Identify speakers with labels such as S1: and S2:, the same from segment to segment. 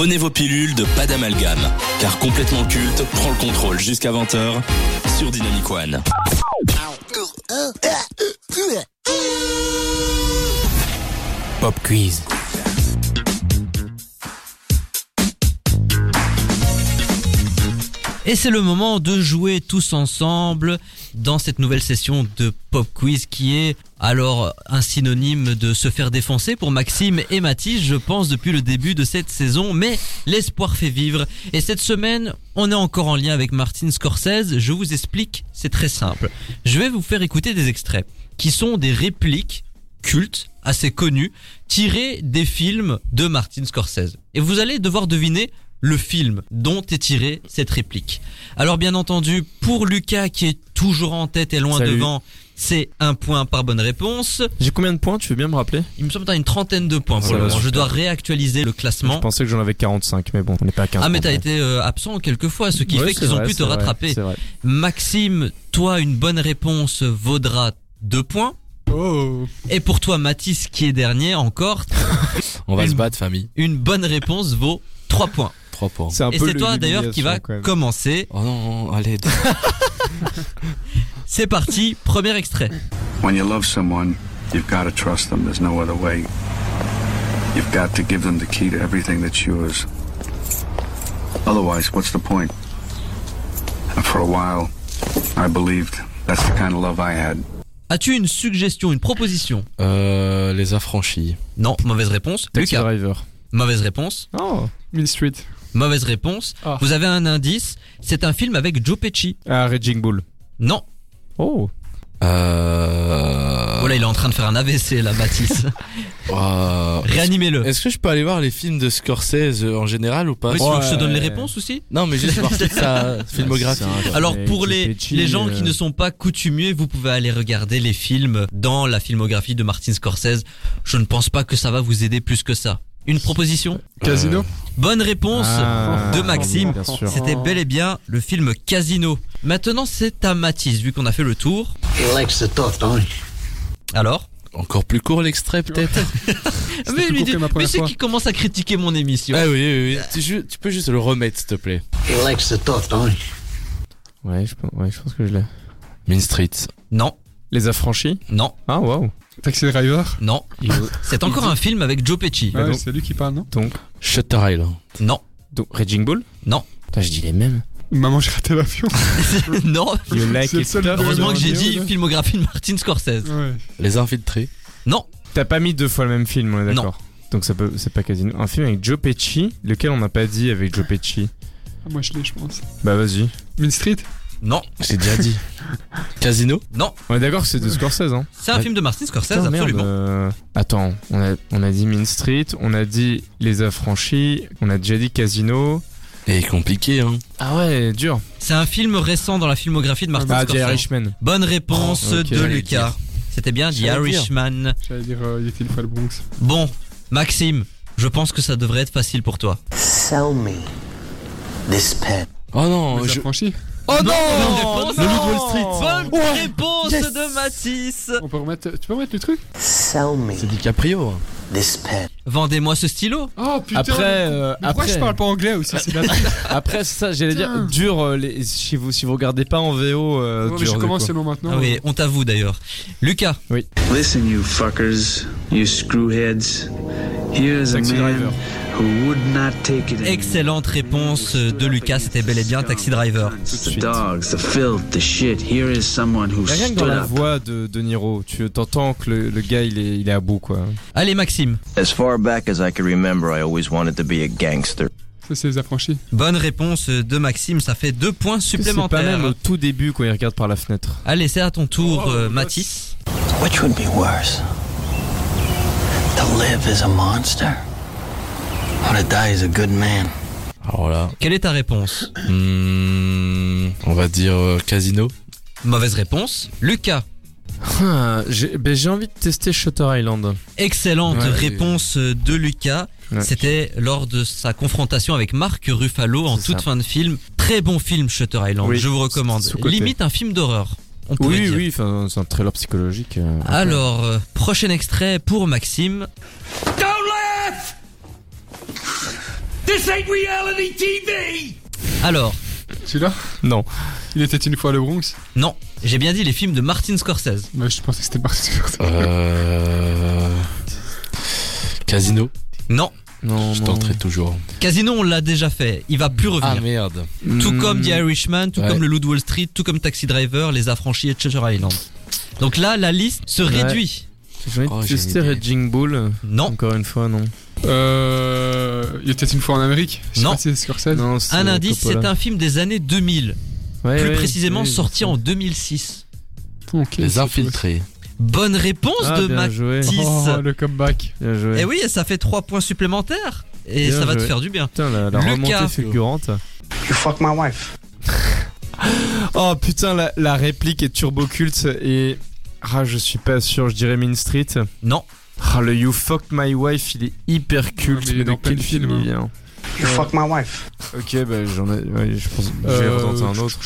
S1: Prenez vos pilules de pas d'amalgame, car complètement culte prend le contrôle jusqu'à 20h sur Dynamic One.
S2: Pop quiz.
S3: Et c'est le moment de jouer tous ensemble dans cette nouvelle session de Pop Quiz qui est alors un synonyme de se faire défoncer pour Maxime et Mathis, je pense, depuis le début de cette saison. Mais l'espoir fait vivre. Et cette semaine, on est encore en lien avec Martin Scorsese. Je vous explique, c'est très simple. Je vais vous faire écouter des extraits qui sont des répliques cultes, assez connues, tirées des films de Martin Scorsese. Et vous allez devoir deviner le film dont est tirée cette réplique. Alors bien entendu, pour Lucas qui est toujours en tête et loin
S4: Salut.
S3: devant, c'est un point par bonne réponse.
S4: J'ai combien de points Tu veux bien me rappeler?
S3: Il me semble que t'as une trentaine de points pour
S4: Ça
S3: le moment. Je dois réactualiser le
S4: Je
S3: classement.
S4: pensais que j'en avais 45, mais bon, on n'est pas à 15.
S3: Ah mais t'as été euh, absent quelques fois, ce qui
S4: Ouais,
S3: fait qu'ils ont pu te
S4: vrai,
S3: rattraper. Maxime, toi une bonne réponse vaudra deux points.
S5: Oh
S3: Et pour toi Mathis qui est dernier encore,
S2: On va
S3: Une-
S2: se battre, famille.
S3: une bonne réponse vaut trois points.
S2: 3 points.
S4: C'est un
S3: Et
S4: peu
S3: c'est toi d'ailleurs qui va
S4: l'humiliation, quand même.
S3: commencer.
S2: Oh non, non, allez.
S3: C'est parti, premier extrait.
S6: When you love someone, you've got to trust them. There's no other way. You've got to give them the key to everything that's yours. Otherwise, what's the point? And for a while, I believed that's the kind of love I had.
S3: As-tu une suggestion, une proposition?
S2: Euh, les affranchis.
S3: Non, mauvaise réponse.
S4: Taxi
S3: Lucas,
S4: Driver.
S3: mauvaise réponse.
S4: Oh.
S5: Mean Street.
S3: Mauvaise réponse.
S5: Ah.
S3: Vous avez un indice. C'est un film avec Joe Pesci.
S4: Ah, Raging Bull.
S3: Non.
S4: Oh.
S2: Euh...
S3: Voilà, il est en train de faire un AVC là, Mathis.
S2: euh,
S3: Réanimez-le.
S2: Est-ce que je peux aller voir les films de Scorsese euh, en général ou pas?
S3: Oui, tu veux que je te donne les réponses aussi
S2: Non, mais juste voir sa filmographie.
S3: Alors pour les, les gens qui
S4: euh,
S3: ne sont pas coutumiers, vous pouvez aller regarder les films dans la filmographie de Martin Scorsese. Je ne pense pas que ça va vous aider plus que ça. Une proposition
S5: Casino.
S3: Bonne réponse
S4: Ah,
S3: de Maxime. C'était bel et bien le film Casino. Maintenant c'est à Mathis, vu qu'on a fait le tour. Alors
S2: Encore plus court l'extrait peut-être
S3: Mais lui dit- mais c'est qui commence à critiquer mon émission.
S2: Ah oui, oui, oui. Tu, peux juste le remettre s'il te plaît.
S7: He likes to talk, don't he?
S4: Ouais, je, pense- ouais, je pense que je l'ai.
S2: Mean Street.
S3: Non,
S4: Les affranchis?
S3: Non,
S4: Ah, waouh.
S5: Taxi Driver.
S3: non. C'est encore un film avec Joe Pesci.
S5: Ouais,
S4: donc-
S5: c'est lui qui parle, non
S4: Donc,
S2: Shutter Island.
S3: Non,
S4: donc Raging Bull
S3: Non.
S4: Putain, je dis les mêmes.
S5: Maman, j'ai raté l'avion.
S3: non.
S4: You like
S5: C'est le
S4: it
S5: seul
S3: Heureusement que j'ai dit filmographie de Martin Scorsese.
S5: Ouais.
S2: Les Infiltrés.
S3: Non,
S4: T'as pas mis deux fois le même film, on est d'accord Donc ça peut, c'est pas Casino. Un film avec Joe Pesci, lequel on n'a pas dit avec Joe Pesci.
S5: Ah, moi, je l'ai, je pense.
S4: Bah vas-y.
S5: Mean Street.
S3: Non,
S2: J'ai déjà dit. Casino
S3: non.
S4: On est d'accord que c'est de Scorsese, hein
S3: C'est un film de Martin Scorsese,
S4: Putain, merde,
S3: absolument.
S4: euh, Attends, on a, on a dit Mean Street, on a dit Les Affranchis, on a déjà dit Casino.
S2: Et compliqué, hein.
S4: Ah ouais, dur.
S3: C'est un film récent dans la filmographie de Martin
S4: Ah, The
S3: Scorsese.
S4: Irishman.
S3: Bonne réponse
S4: Oh, ok.
S3: de
S2: J'allais
S3: Lucas. C'était bien The
S2: J'allais dire.
S3: Irishman.
S5: J'allais dire, euh, il était une fois le Bronx.
S3: Bon, Maxime, je pense que ça devrait être facile pour toi.
S7: Sell me this pen.
S2: Oh non,
S5: Les
S2: je...
S5: affranchis.
S2: Oh non
S3: Bonne réponse
S2: Le Loup de Wall Street.
S3: Bonne réponse de Mathis
S5: On peut remettre, tu peux remettre le truc
S7: Sell me
S2: C'est DiCaprio. hein.
S3: Vendez-moi ce stylo.
S5: Oh putain
S4: Après, euh,
S5: Mais pourquoi
S4: après,
S5: je parle pas anglais aussi
S4: après c'est ça, j'allais dire, dur, euh, les, si, vous, si vous regardez pas en VO, euh,
S5: Ouais, mais
S4: dur,
S5: je commence seulement maintenant.
S3: Ah oui, on t'avoue d'ailleurs. Lucas,
S6: Listen, you fuckers, you screwheads. Here's a man
S4: Driver.
S6: Who would not take it anymore?
S3: excellente réponse de Lucas, c'était bel et bien Taxi Driver.
S6: The dogs, the filth, the shit. Here is someone who
S4: Rien que dans la voix de, de Niro, tu t'entends que le, le gars il est, il est à bout quoi.
S3: Allez Maxime,
S8: As far back as I can remember, I always wanted to be a gangster.
S5: Ça, c'est les affranchis.
S3: bonne réponse de Maxime, ça fait deux points
S4: C'est pas
S3: supplémentaires.
S4: même au tout début quand il regarde par la fenêtre.
S3: Allez, c'est à ton tour,
S5: Oh,
S3: euh, Mathis.
S7: Which would be worse? To live as a monster? To die as a good man?
S2: Alors là,
S3: Quelle est ta réponse
S2: hmm, on va dire euh, Casino.
S3: Mauvaise réponse. Lucas,
S4: Ah, J'ai ben, j'ai envie de tester Shutter Island.
S3: excellente
S2: Ouais.
S3: réponse de Lucas.
S4: Ouais.
S3: C'était lors de sa confrontation avec Marc Ruffalo en toute
S4: ça.
S3: fin de film. Très bon film Shutter Island,
S4: Oui,
S3: je vous recommande. Limite un film d'horreur. On
S4: Oui,
S3: dire.
S4: oui, c'est un thriller psychologique. euh,
S3: Alors, euh, prochain extrait pour Maxime. Alors,
S5: Celui-là?
S4: Non.
S5: Il était une fois le Bronx?
S3: Non, j'ai bien dit les films de Martin Scorsese.
S5: Bah, je pensais que c'était Martin Scorsese.
S2: Euh... Casino.
S3: Non,
S4: Non,
S2: Je
S4: non.
S2: tenterai toujours.
S3: Casino on l'a déjà fait, il va plus
S2: Ah
S3: revenir.
S2: merde.
S3: tout
S4: Hmm.
S3: comme The Irishman, tout
S2: Ouais.
S3: comme le Loup de Wall Street, tout comme Taxi Driver, Les Affranchis et Treasure Island. Donc là, la liste se
S4: Ouais.
S3: réduit.
S4: J'ai envie
S2: Oh,
S4: de tester
S2: idée.
S4: Raging Bull.
S3: Non,
S4: Encore une fois, non.
S5: Euh. Il était une fois en Amérique Je sais
S3: Non.
S5: pas si c'est Scorsese.
S4: Non, c'est
S3: un indice, c'est un film des années 2000,
S4: Ouais,
S3: plus
S4: ouais,
S3: précisément sorti en
S4: sais.
S3: 2006.
S5: Ok,
S2: Les infiltrés.
S3: Bonne réponse
S4: Ah,
S3: de
S4: joué.
S5: Oh, le comeback.
S4: Bien joué.
S3: Et oui, ça fait 3 points supplémentaires. Et
S4: Bien
S3: ça va te faire du bien.
S4: Putain, la, la remontée fulgurante.
S6: You fuck my wife.
S4: Oh putain, la, la réplique est turbo culte et. Ah, je suis pas sûr, je dirais Mean Street.
S3: Non,
S4: Ah, le You Fucked My Wife, il est hyper culte.
S5: mais il est
S4: de
S5: dans
S4: quel film il vient
S6: You fuck my wife.
S4: Ok, bah j'en ai. Ouais, je pense. J'ai
S5: Euh,
S4: retenté un autre.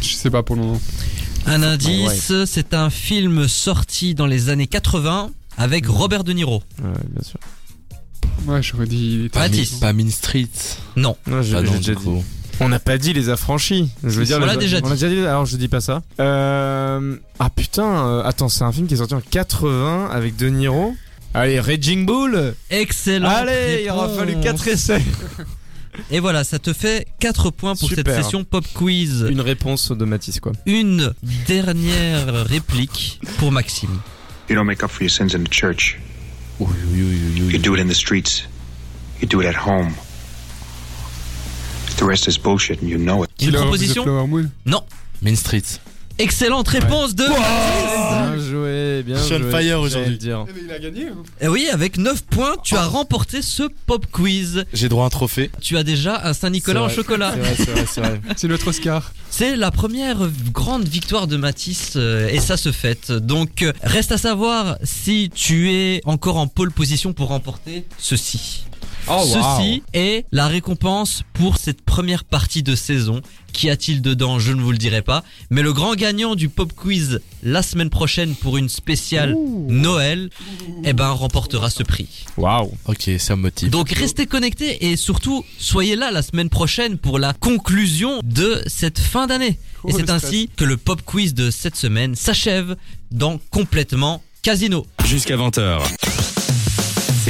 S5: Je sais pas pour le moment.
S3: un indice, c'est un film sorti dans les années 80 avec Robert De Niro.
S4: Ouais, bien sûr.
S5: Ouais, j'aurais dit.
S3: Pas
S2: Pas, Mean Street.
S3: Non,
S4: Non, j'ai
S2: Ah
S4: déjà dit. On n'a pas dit les affranchis. Je veux dire,
S3: on
S4: les-
S3: l'a déjà
S4: On
S3: dit.
S4: déjà dit, alors je dis pas ça. Euh... Ah putain, euh, attends, c'est un film qui est sorti en 80 avec De Niro. Allez, Raging Bull
S3: excellent.
S4: Allez, il aura fallu 4 essais.
S3: Et voilà, ça te fait 4 points pour
S4: Super.
S3: cette session pop quiz.
S4: Une réponse de Matisse, quoi.
S3: Une dernière réplique pour Maxime.
S9: You don't make up for your sins in the church. You do it in the streets. You do it at home. The rest is bullshit and you know it.
S3: Une proposition. Non.
S2: Main Street.
S3: Excellente réponse de
S4: Bien joué, bien
S2: Je suis on
S4: joué.
S2: fire aujourd'hui.
S4: le dire.
S5: Il a gagné. hein.
S3: Eh oui, avec 9 points, tu as remporté ce pop quiz.
S2: J'ai droit à un trophée.
S3: Tu as déjà un Saint-Nicolas
S4: C'est
S3: en
S4: vrai.
S3: chocolat.
S4: C'est vrai, c'est vrai, c'est vrai.
S5: C'est notre Oscar.
S3: C'est la première grande victoire de Matisse euh, et ça se fête. Donc euh, reste à savoir si tu es encore en pole position pour remporter ceci.
S4: Oh,
S3: Ceci est la récompense pour cette première partie de saison. Qu'y a-t-il dedans? Je ne vous le dirai pas. Mais le grand gagnant du pop quiz la semaine prochaine pour une spéciale Noël, eh ben remportera ce prix.
S4: Waouh.
S2: Ok, ça me motive.
S3: Donc restez connectés et surtout soyez là la semaine prochaine pour la conclusion de cette fin d'année. Et c'est ainsi que le pop quiz de cette semaine s'achève dans complètement Casino.
S1: Jusqu'à 20h.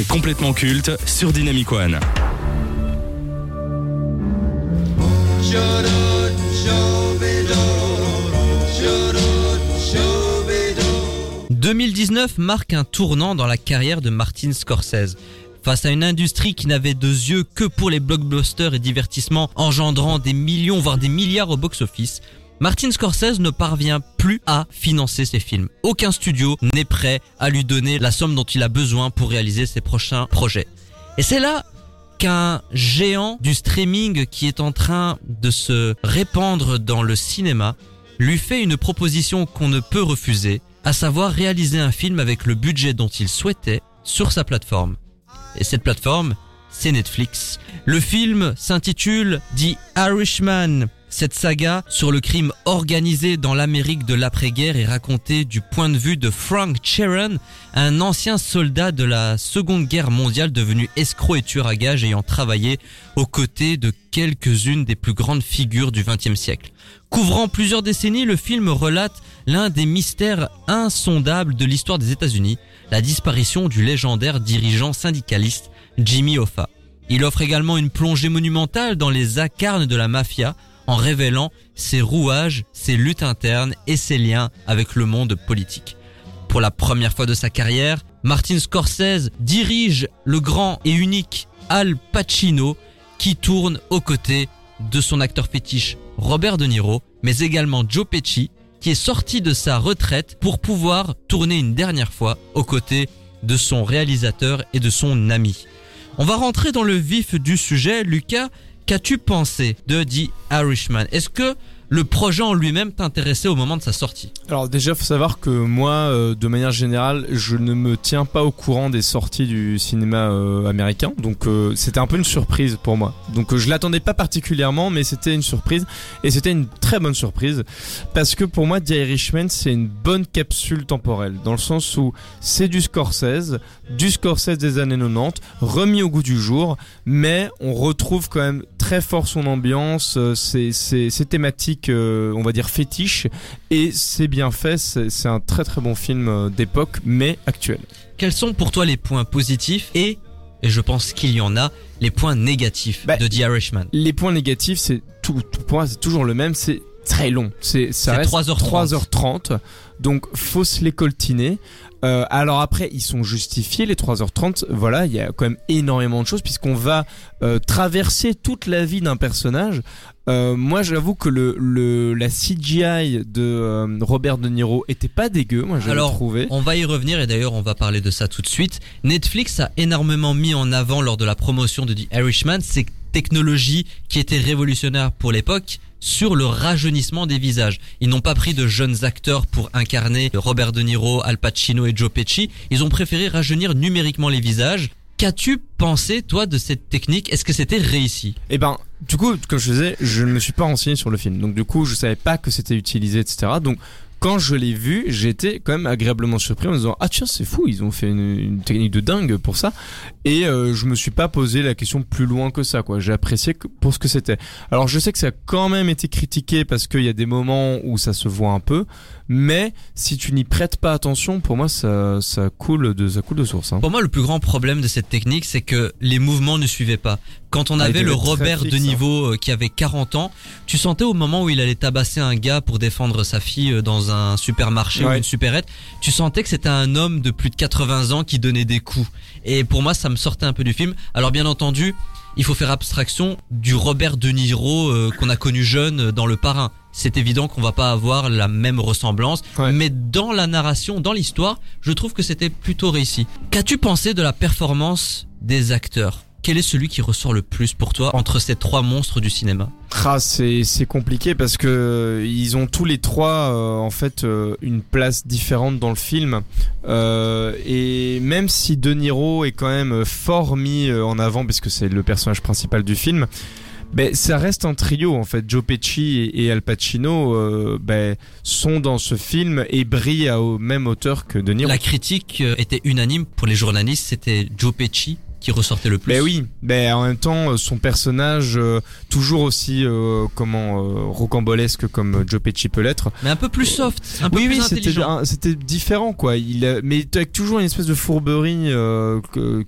S1: Complètement culte sur Dynamic One.
S3: « 2019 marque un tournant dans la carrière de Martin Scorsese. Face à une industrie qui n'avait de yeux que pour les blockbusters et divertissements engendrant des millions voire des milliards au box-office, Martin Scorsese ne parvient plus à financer ses films. Aucun studio n'est prêt à lui donner la somme dont il a besoin pour réaliser ses prochains projets. Et c'est là qu'un géant du streaming qui est en train de se répandre dans le cinéma lui fait une proposition qu'on ne peut refuser, à savoir réaliser un film avec le budget dont il souhaitait sur sa plateforme. Et cette plateforme, c'est Netflix. Le film s'intitule The Irishman. Cette saga sur le crime organisé dans l'Amérique de l'après-guerre est racontée du point de vue de Frank Sheeran, un ancien soldat de la Seconde Guerre mondiale devenu escroc et tueur à gages ayant travaillé aux côtés de quelques-unes des plus grandes figures du XXe siècle. Couvrant plusieurs décennies, le film relate l'un des mystères insondables de l'histoire des États-Unis, la disparition du légendaire dirigeant syndicaliste Jimmy Hoffa. Il offre également une plongée monumentale dans les acarnes de la mafia en révélant ses rouages, ses luttes internes et ses liens avec le monde politique. Pour la première fois de sa carrière, Martin Scorsese dirige le grand et unique Al Pacino qui tourne aux côtés de son acteur fétiche Robert De Niro, mais également Joe Pesci qui est sorti de sa retraite pour pouvoir tourner une dernière fois aux côtés de son réalisateur et de son ami. On va rentrer dans le vif du sujet. Lucas, qu'as-tu pensé de The Irishman? Est-ce que le projet en lui-même t'intéressait au moment de sa sortie?
S4: Alors déjà, faut savoir que moi, euh, de manière générale, je ne me tiens pas au courant des sorties du cinéma euh, américain, donc euh, c'était un peu une surprise pour moi. Donc je l'attendais pas particulièrement, mais c'était une surprise. Et c'était une très bonne surprise. Parce que pour moi, The Irishman, c'est une bonne capsule temporelle. Dans le sens où c'est du Scorsese, du Scorsese des années 90, remis au goût du jour, mais on retrouve quand même très fort son ambiance, euh, ses, ses, ses thématiques, euh, on va dire fétiches, et c'est bien fait. C'est c'est un très très bon film euh, d'époque, mais actuel.
S3: Quels sont pour toi les points positifs et, et je pense qu'il y en a, les points négatifs
S4: Bah,
S3: de The Irishman?
S4: Les points négatifs, c'est tout, tout pour moi, c'est toujours le même. C'est très long. C'est ça reste
S3: 3h30.
S4: 3h30. Donc faut se les coltiner. Euh, alors après, ils sont justifiés les 3h30. Voilà, il y a quand même énormément de choses puisqu'on va euh, traverser toute la vie d'un personnage. Euh, moi, j'avoue que le, le la CGI de Robert De Niro était pas dégueu. Moi, j'avais trouvé.
S3: On va y revenir et d'ailleurs on va parler de ça tout de suite. Netflix a énormément mis en avant lors de la promotion de The Irishman ces technologies qui étaient révolutionnaires pour l'époque sur le rajeunissement des visages. Ils n'ont pas pris de jeunes acteurs pour incarner Robert De Niro, Al Pacino et Joe Pesci. Ils ont préféré rajeunir numériquement les visages. Qu'as-tu pensé toi de cette technique? Est-ce que c'était réussi?
S4: Eh ben, du coup, comme je disais, je ne me suis pas renseigné sur le film. Donc du coup, je savais pas que c'était utilisé, etc. Donc quand je l'ai vu, j'étais quand même agréablement surpris en me disant ah tiens c'est fou, ils ont fait une, technique de dingue pour ça. Et euh, je me suis pas posé la question plus loin que ça quoi. J'ai apprécié pour ce que c'était. Alors je sais que ça a quand même été critiqué parce qu'il y a des moments où ça se voit un peu, mais si tu n'y prêtes pas attention, pour moi ça ça coule de ça coule de source. Hein.
S3: Pour moi, le plus grand problème de cette technique, c'est que les mouvements ne suivaient pas. Quand on
S4: Ah,
S3: avait le Robert
S4: fixe,
S3: de
S4: hein.
S3: niveau euh, qui avait 40 ans, tu sentais au moment où il allait tabasser un gars pour défendre sa fille euh, dans un supermarché ou une supérette, tu sentais que c'était un homme de plus de 80 ans qui donnait des coups. Et pour moi, ça me sortait un peu du film. Alors bien entendu, il faut faire abstraction du Robert De Niro euh, qu'on a connu jeune dans Le Parrain. C'est évident qu'on va pas avoir la même ressemblance,
S4: Ouais.
S3: mais dans la narration, dans l'histoire, je trouve que c'était plutôt réussi. Qu'as-tu pensé de la performance des acteurs? Quel est celui qui ressort le plus pour toi entre ces trois monstres du cinéma?
S4: Ah, c'est c'est compliqué parce que ils ont tous les trois euh, en fait euh, une place différente dans le film Euh, et même si De Niro est quand même fort mis en avant parce que c'est le personnage principal du film. Ben, ça reste un trio en fait. Joe Pesci et, et Al Pacino euh, ben, sont dans ce film et brillent à au même hauteur que De Niro.
S3: La critique euh, était unanime pour les journalistes, c'était Joe Pesci qui ressortait le plus.
S4: Ben oui, ben en même temps euh, son personnage euh, toujours aussi euh, comment euh, rocambolesque comme Joe Pesci peut l'être.
S3: Mais un peu plus soft, un peu
S4: oui,
S3: plus
S4: oui, c'était
S3: intelligent.
S4: c'était différent quoi. Il a- mais avec toujours une espèce de fourberie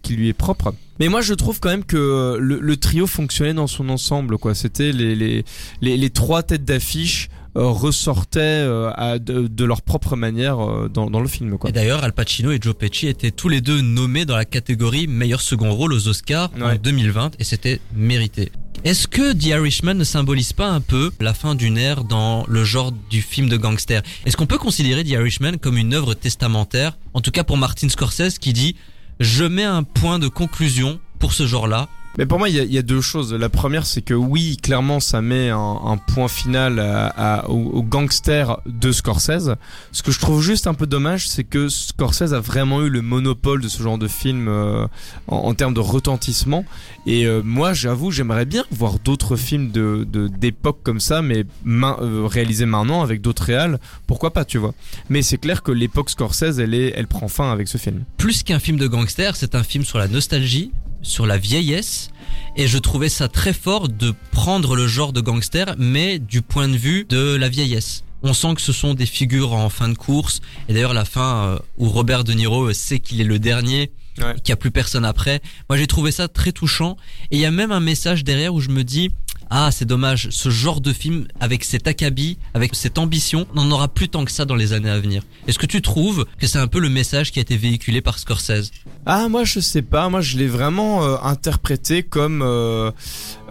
S4: qui lui est propre. Mais moi je trouve quand même que le, le trio fonctionnait dans son ensemble quoi. C'était les, les les les trois têtes d'affiche euh, ressortaient euh, à, de, de leur propre manière euh, dans dans le film quoi.
S3: Et d'ailleurs, Al Pacino et Joe Pesci étaient tous les deux nommés dans la catégorie meilleur second rôle aux Oscars en
S4: Ouais.
S3: 2020 et c'était mérité. Est-ce que The Irishman ne symbolise pas un peu la fin d'une ère dans le genre du film de gangster? Est-ce qu'on peut considérer The Irishman comme une œuvre testamentaire? En tout cas pour Martin Scorsese qui dit je mets un point de conclusion pour ce genre-là.
S4: Mais pour moi, il y y a deux choses. La première, c'est que oui, clairement, ça met un, un point final à, à- au, gangster de Scorsese. Ce que je trouve juste un peu dommage, c'est que Scorsese a vraiment eu le monopole de ce genre de film euh, en, en termes de retentissement. Et euh, moi, j'avoue, j'aimerais bien voir d'autres films de- d'époque comme ça, mais main, euh, réalisés maintenant avec d'autres réals. Pourquoi pas, tu vois Mais c'est clair que l'époque Scorsese, elle est, elle prend fin avec ce film.
S3: Plus qu'un film de gangster, c'est un film sur la nostalgie, sur la vieillesse. Et je trouvais ça très fort de prendre le genre de gangster, mais du point de vue de la vieillesse. On sent que ce sont des figures en fin de course. Et d'ailleurs, la fin euh, où Robert De Niro euh, sait qu'il est le dernier,
S4: Ouais.
S3: qu'il n'y a plus personne après. Moi, j'ai trouvé ça très touchant. Et il y a même un message derrière où je me dis, ah, c'est dommage, ce genre de film, avec cet acabit, avec cette ambition, on n'en aura plus tant que ça dans les années à venir. Est-ce que tu trouves que c'est un peu le message qui a été véhiculé par Scorsese?
S4: Ah moi je sais pas, moi je l'ai vraiment euh, interprété comme euh,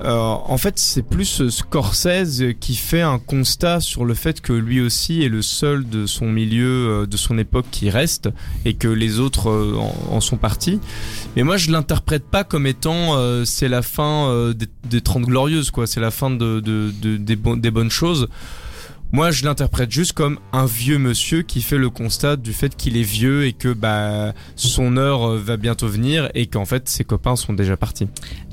S4: euh, en fait c'est plus euh, Scorsese qui fait un constat sur le fait que lui aussi est le seul de son milieu, euh, de son époque qui reste et que les autres euh, en, sont partis. Mais moi je l'interprète pas comme étant euh, c'est la fin des, des 30 glorieuses quoi, c'est la fin de, de- de- des bonnes choses. Moi, je l'interprète juste comme un vieux monsieur qui fait le constat du fait qu'il est vieux et que bah son heure euh, va bientôt venir et qu'en fait ses copains sont déjà partis.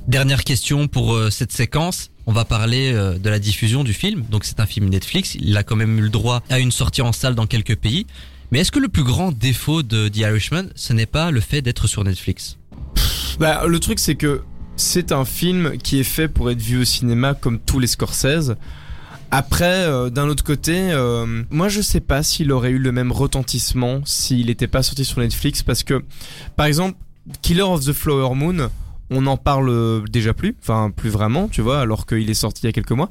S3: Dernière question pour euh, cette séquence. On va parler euh, de la diffusion du film. Donc c'est un film Netflix. Il a quand même eu le droit à une sortie en salle dans quelques pays. Mais est-ce que le plus grand défaut de The Irishman, ce n'est pas le fait d'être sur Netflix?
S4: Bah, le truc, c'est que c'est un film qui est fait pour être vu au cinéma comme tous les Scorsese. Après, euh, d'un autre côté, euh, moi je sais pas s'il aurait eu le même retentissement s'il n'était pas sorti sur Netflix parce que, par exemple, Killer of the Flower Moon, on n'en parle déjà plus, enfin plus vraiment, tu vois, alors qu'il est sorti il y a quelques mois.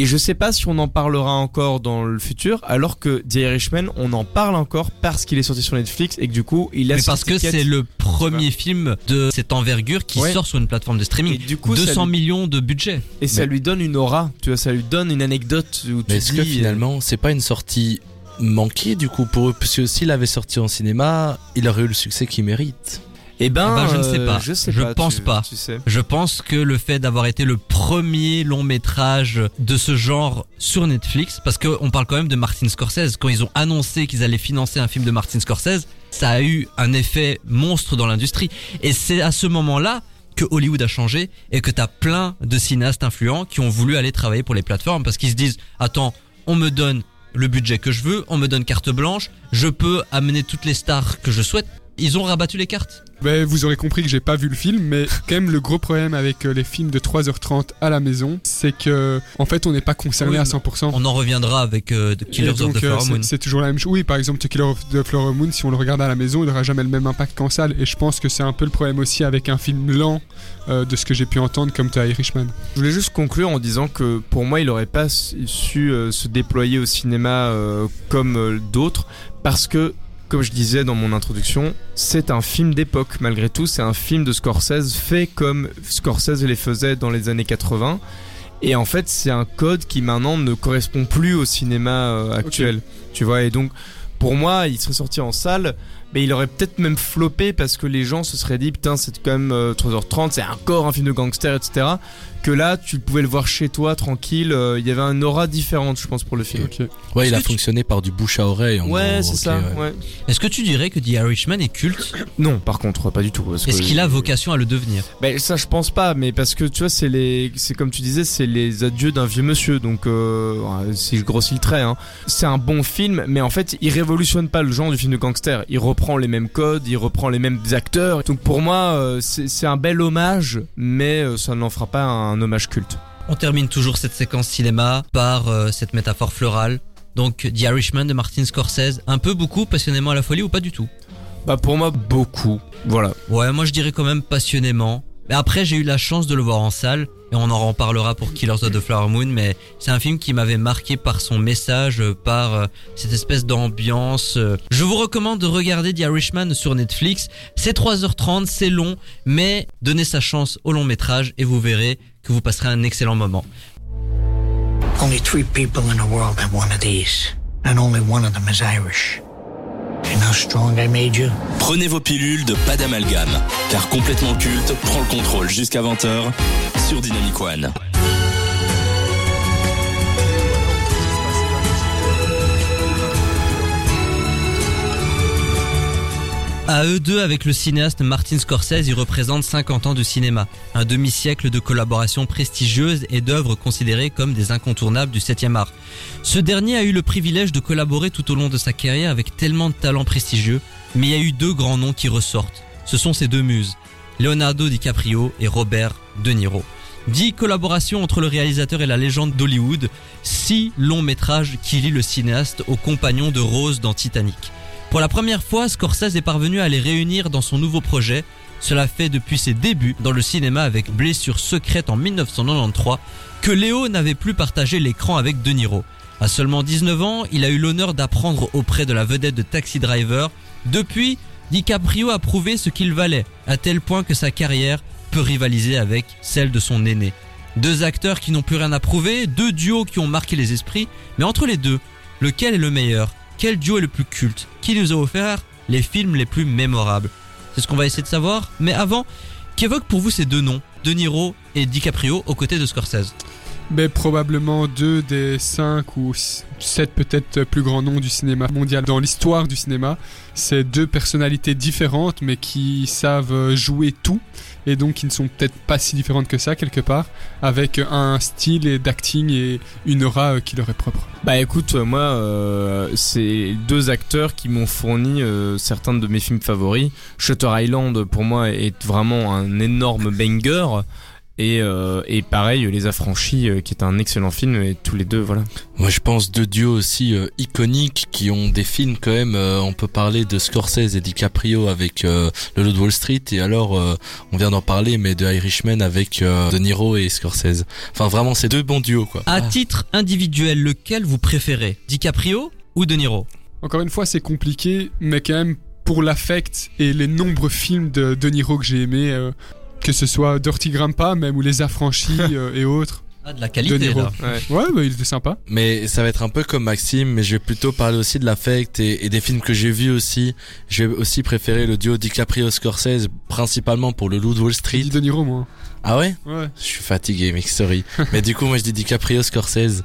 S4: Et je sais pas si on en parlera encore dans le futur, alors que The Irishman, on en parle encore parce qu'il est sorti sur Netflix et que du coup, il a
S3: Mais parce que c'est le premier film de cette envergure qui
S4: Ouais.
S3: sort sur une plateforme de
S4: Et
S3: streaming.
S4: du coup, ça
S3: 200
S4: lui-
S3: millions de budget.
S4: Et ça
S2: Mais-
S4: lui donne une aura, tu vois, ça lui donne une anecdote où tu
S2: Mais est-ce
S4: dis,
S2: que
S4: euh,
S2: finalement, c'est pas une sortie manquée du coup pour eux? Parce que s'il avait sorti en cinéma, il aurait eu le succès qu'il mérite.
S4: Eh ben,
S3: Ah bah, je ne sais
S4: euh,
S3: pas.
S4: Je sais
S3: Je
S4: pas.
S3: pense
S4: tu-
S3: pas.
S4: Tu sais.
S3: Je pense que le fait d'avoir été le premier long métrage de ce genre sur Netflix, parce qu'on parle quand même de Martin Scorsese, quand ils ont annoncé qu'ils allaient financer un film de Martin Scorsese, ça a eu un effet monstre dans l'industrie. Et c'est à ce moment-là que Hollywood a changé et que t'as plein de cinéastes influents qui ont voulu aller travailler pour les plateformes parce qu'ils se disent, attends, on me donne le budget que je veux, on me donne carte blanche, je peux amener toutes les stars que je souhaite. Ils ont rabattu les cartes.
S5: Ben, vous aurez compris que j'ai pas vu le film, mais quand même le gros problème avec euh, les films de 3h30 à la maison, c'est que en fait on n'est pas concerné
S3: Oui,
S5: à
S3: mais
S5: 100%.
S3: On en reviendra avec euh, The Killers of
S5: donc,
S3: the
S5: euh,
S3: Flower
S5: c'est-
S3: Moon.
S5: c'est toujours la même chose. Oui, par exemple, The Killer of the Flower Moon, si on le regarde à la maison, il n'aura jamais le même impact qu'en salle. Et je pense que c'est un peu le problème aussi avec un film lent, euh, de ce que j'ai pu entendre comme The Irishman.
S4: Je voulais juste conclure en disant que pour moi, il aurait pas su su, euh, se déployer au cinéma euh, comme euh, d'autres parce que, comme je disais dans mon introduction, c'est un film d'époque. Malgré tout, c'est un film de Scorsese fait comme Scorsese les faisait dans les années 80. Et en fait, c'est un code qui maintenant ne correspond plus au cinéma euh, actuel. Tu vois, et donc, pour moi, il serait sorti en salle, mais il aurait peut-être même floppé parce que les gens se seraient dit, putain, c'est quand même euh, 3h30, c'est encore un film de gangster, etc. Que là, tu pouvais le voir chez toi, tranquille. euh, Il y avait une aura différente, je pense, pour le film.
S2: Ouais, il a
S3: tu-
S2: fonctionné par du bouche à oreille. en
S4: Ouais,
S2: gros,
S4: c'est ça.
S2: ouais.
S4: Ouais.
S3: Est-ce que tu dirais que The Irishman est culte?
S4: Non, par contre, pas du tout. parce
S3: Est-ce
S4: que-
S3: qu'il a vocation à le devenir?
S4: Ben ça je pense pas, mais parce que tu vois c'est les, c'est comme tu disais, c'est les adieux d'un vieux monsieur, donc euh, si je grossis le trait, hein. c'est un bon film, mais en fait il révolutionne pas le genre du film de gangster, il reprend les mêmes codes, il reprend les mêmes acteurs, donc pour moi euh, c'est c'est un bel hommage, mais euh, ça n'en fera pas un hommage culte.
S3: On termine toujours cette séquence cinéma par euh, cette métaphore florale. Donc The Irishman de Martin Scorsese, un peu beaucoup passionnément à la folie ou pas du tout?
S4: Bah pour moi beaucoup, voilà.
S3: Ouais, moi je dirais quand même passionnément. Mais après j'ai eu la chance de le voir en salle et on en reparlera pour Killers of the Flower Moon mais c'est un film qui m'avait marqué par son message, par euh, cette espèce d'ambiance. euh. Je vous recommande de regarder The Irishman sur Netflix. C'est 3h30, c'est long, mais donnez sa chance au long métrage et vous verrez que vous passerez un excellent moment.
S7: Only three people in the world have one of these, and only one of them is Irish.
S1: Prenez vos pilules de pas d'amalgame, car complètement culte prend le contrôle jusqu'à 20h sur Dynamic One.
S3: À eux deux, avec le cinéaste Martin Scorsese, ils représentent 50 ans de cinéma, un demi-siècle de collaborations prestigieuses et d'œuvres considérées comme des incontournables du 7e art. Ce dernier a eu le privilège de collaborer tout au long de sa carrière avec tellement de talents prestigieux, mais il y a eu deux grands noms qui ressortent. Ce sont ces deux muses, Leonardo DiCaprio et Robert De Niro. Dix collaborations entre le réalisateur et la légende d'Hollywood, six longs métrages qui lient le cinéaste aux compagnons de Rose dans Titanic. Pour la première fois, Scorsese est parvenu à les réunir dans son nouveau projet. Cela fait depuis ses débuts dans le cinéma avec Blessure secrète en 1993 que Léo n'avait plus partagé l'écran avec De Niro. À seulement 19 ans, il a eu l'honneur d'apprendre auprès de la vedette de Taxi Driver. Depuis, DiCaprio a prouvé ce qu'il valait, à tel point que sa carrière peut rivaliser avec celle de son aîné. Deux acteurs qui n'ont plus rien à prouver, deux duos qui ont marqué les esprits, mais entre les deux, lequel est le meilleur? Quel duo est le plus culte Qui nous a offert les films les plus mémorables C'est ce qu'on va essayer de savoir, mais avant, qu'évoquent pour vous ces deux noms, De Niro et DiCaprio aux côtés de Scorsese
S5: Mais probablement deux des cinq ou sept peut-être plus grands noms du cinéma mondial dans l'histoire du cinéma. C'est deux personnalités différentes mais qui savent jouer tout et donc qui ne sont peut-être pas si différentes que ça quelque part avec un style d'acting et une aura euh, qui leur est propre.
S4: Bah écoute, euh, moi, euh, c'est deux acteurs qui m'ont fourni euh, certains de mes films favoris. Shutter Island, pour moi, est vraiment un énorme banger. Et, euh, et pareil, Les Affranchis, euh, qui est un excellent film, et tous les deux, voilà.
S2: Moi, je pense deux duos aussi euh, iconiques qui ont des films quand même. euh, on peut parler de Scorsese et DiCaprio avec euh, Le Loup de Wall Street, et alors euh, on vient d'en parler, mais de Irishman avec euh, De Niro et Scorsese. Enfin, vraiment, c'est deux bons duos, quoi.
S3: À titre individuel, lequel vous préférez DiCaprio ou De Niro?
S5: Encore une fois, c'est compliqué, mais quand même pour l'affect et les nombreux films de De Niro que j'ai aimés, euh, que ce soit Dirty Grandpa, même ou Les Affranchis euh, et autres.
S3: Ah, de la
S5: De
S3: qualité
S5: Niro.
S3: là.
S5: Ouais, bah, il était sympa.
S2: Mais ça va être un peu comme Maxime, mais je vais plutôt parler aussi de l'affect et, et des films que j'ai vus aussi. J'ai aussi préféré le duo DiCaprio-Scorsese, principalement pour Le Loup de Wall Street.
S5: De Niro, moi.
S2: Ah ouais?
S5: Ouais.
S2: Je suis fatigué, mec, sorry. mais du coup, moi je dis DiCaprio-Scorsese.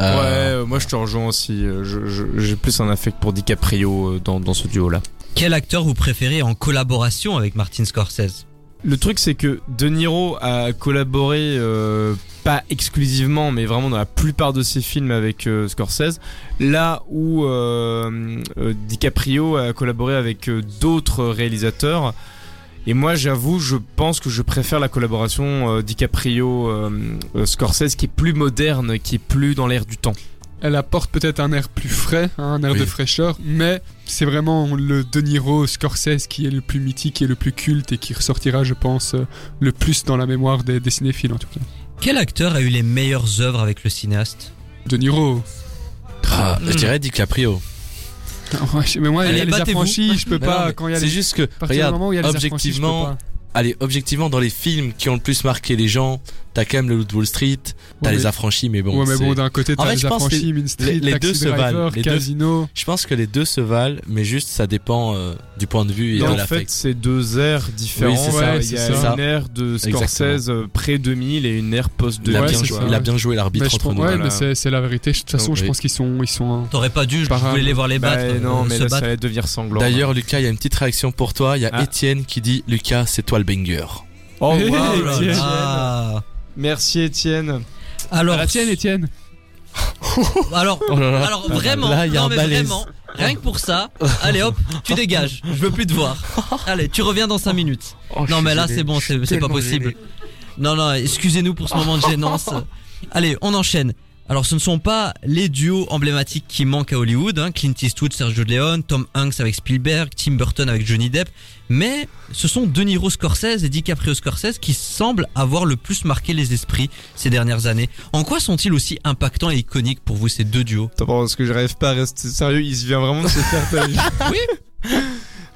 S2: Euh,
S4: Ouais, euh, moi je te rejoins aussi. je- je- J'ai plus un affect pour DiCaprio dans, dans ce duo-là.
S3: Quel acteur vous préférez en collaboration avec Martin Scorsese?
S4: Le truc, c'est que De Niro a collaboré, euh, pas exclusivement, mais vraiment dans la plupart de ses films avec euh, Scorsese. Là où euh, DiCaprio a collaboré avec d'autres réalisateurs. Et moi, j'avoue, je pense que je préfère la collaboration DiCaprio-Scorsese qui est plus moderne, qui est plus dans l'air du temps.
S5: Elle apporte peut-être un air plus frais, hein, un air
S2: Oui.
S5: de fraîcheur, mais c'est vraiment le De Niro Scorsese qui est le plus mythique et le plus culte et qui ressortira, je pense, euh, le plus dans la mémoire des, des cinéphiles en tout cas.
S3: Quel acteur a eu les meilleures œuvres avec le cinéaste?
S5: De Niro.
S2: ah, Je
S3: Hmm.
S2: dirais DiCaprio.
S5: Je- mais moi, il y a les affranchis, je peux
S2: Mais
S5: pas.
S2: non, mais
S5: quand il y a
S2: c'est juste que, regarde,
S5: moment où il y a les affranchis, je peux
S2: objectivement,
S5: pas.
S2: allez, objectivement, dans les films qui ont le plus marqué les gens, t'as quand même le de Wall Street, t'as
S5: Ouais,
S2: les affranchis, mais bon.
S5: ouais, mais bon, d'un côté,
S2: En
S5: t'as
S2: fait,
S5: les affranchis, Street,
S2: les- les
S5: Taxi
S2: deux se valent,
S5: Driver,
S2: les deux-
S5: Casino.
S2: Je pense que les deux se valent, mais juste ça dépend euh, du point de vue et de
S4: en fait, c'est deux ères différentes.
S2: Oui, c'est
S5: ça,
S4: il y
S5: c'est
S4: a
S5: ça.
S4: une ère de Scorsese euh, pré 2000 et une ère post
S2: Il a,
S5: Ouais,
S4: 2000.
S2: bien joué,
S5: ça.
S2: il a bien joué l'arbitre entre
S5: pense,
S2: nous.
S5: ouais,
S4: voilà.
S5: mais c'est la vérité. De toute façon, je pense qu'ils sont, ils sont.
S3: T'aurais pas dû, je voulais les voir les
S4: Bah,
S3: battre.
S4: non,
S3: euh,
S4: mais ça allait devenir sanglant.
S2: D'ailleurs, Lucas, il y a une petite réaction pour toi. Il y a
S4: Ah.
S2: Étienne qui dit Lucas, c'est toi le banger.
S4: oh,
S5: Hey,
S4: wow,
S3: Oh là
S5: Étienne.
S3: là.
S4: Merci Étienne.
S3: Alors,
S5: À la tienne, Étienne.
S3: alors,
S2: Oh là là.
S3: alors vraiment,
S2: Là, il y a
S3: non
S2: un
S3: mais
S2: balèze.
S3: vraiment, rien que pour ça, allez hop, tu dégages, je veux plus te voir. Allez, tu reviens dans 5 minutes. non mais là c'est bon, c'est c'est pas possible. Non non, excusez-nous pour ce moment de gênance. Allez, on enchaîne. Alors ce ne sont pas les duos emblématiques qui manquent à Hollywood, hein, Clint Eastwood, Sergio Leone, Tom Hanks avec Spielberg, Tim Burton avec Johnny Depp, mais ce sont De Niro Scorsese et DiCaprio Scorsese qui semblent avoir le plus marqué les esprits ces dernières années. En quoi sont-ils aussi impactants et iconiques pour vous ces deux duos?
S4: Attends, parce que j'arrive pas à rester sérieux, il se vient vraiment de se faire ta vie.
S3: Oui.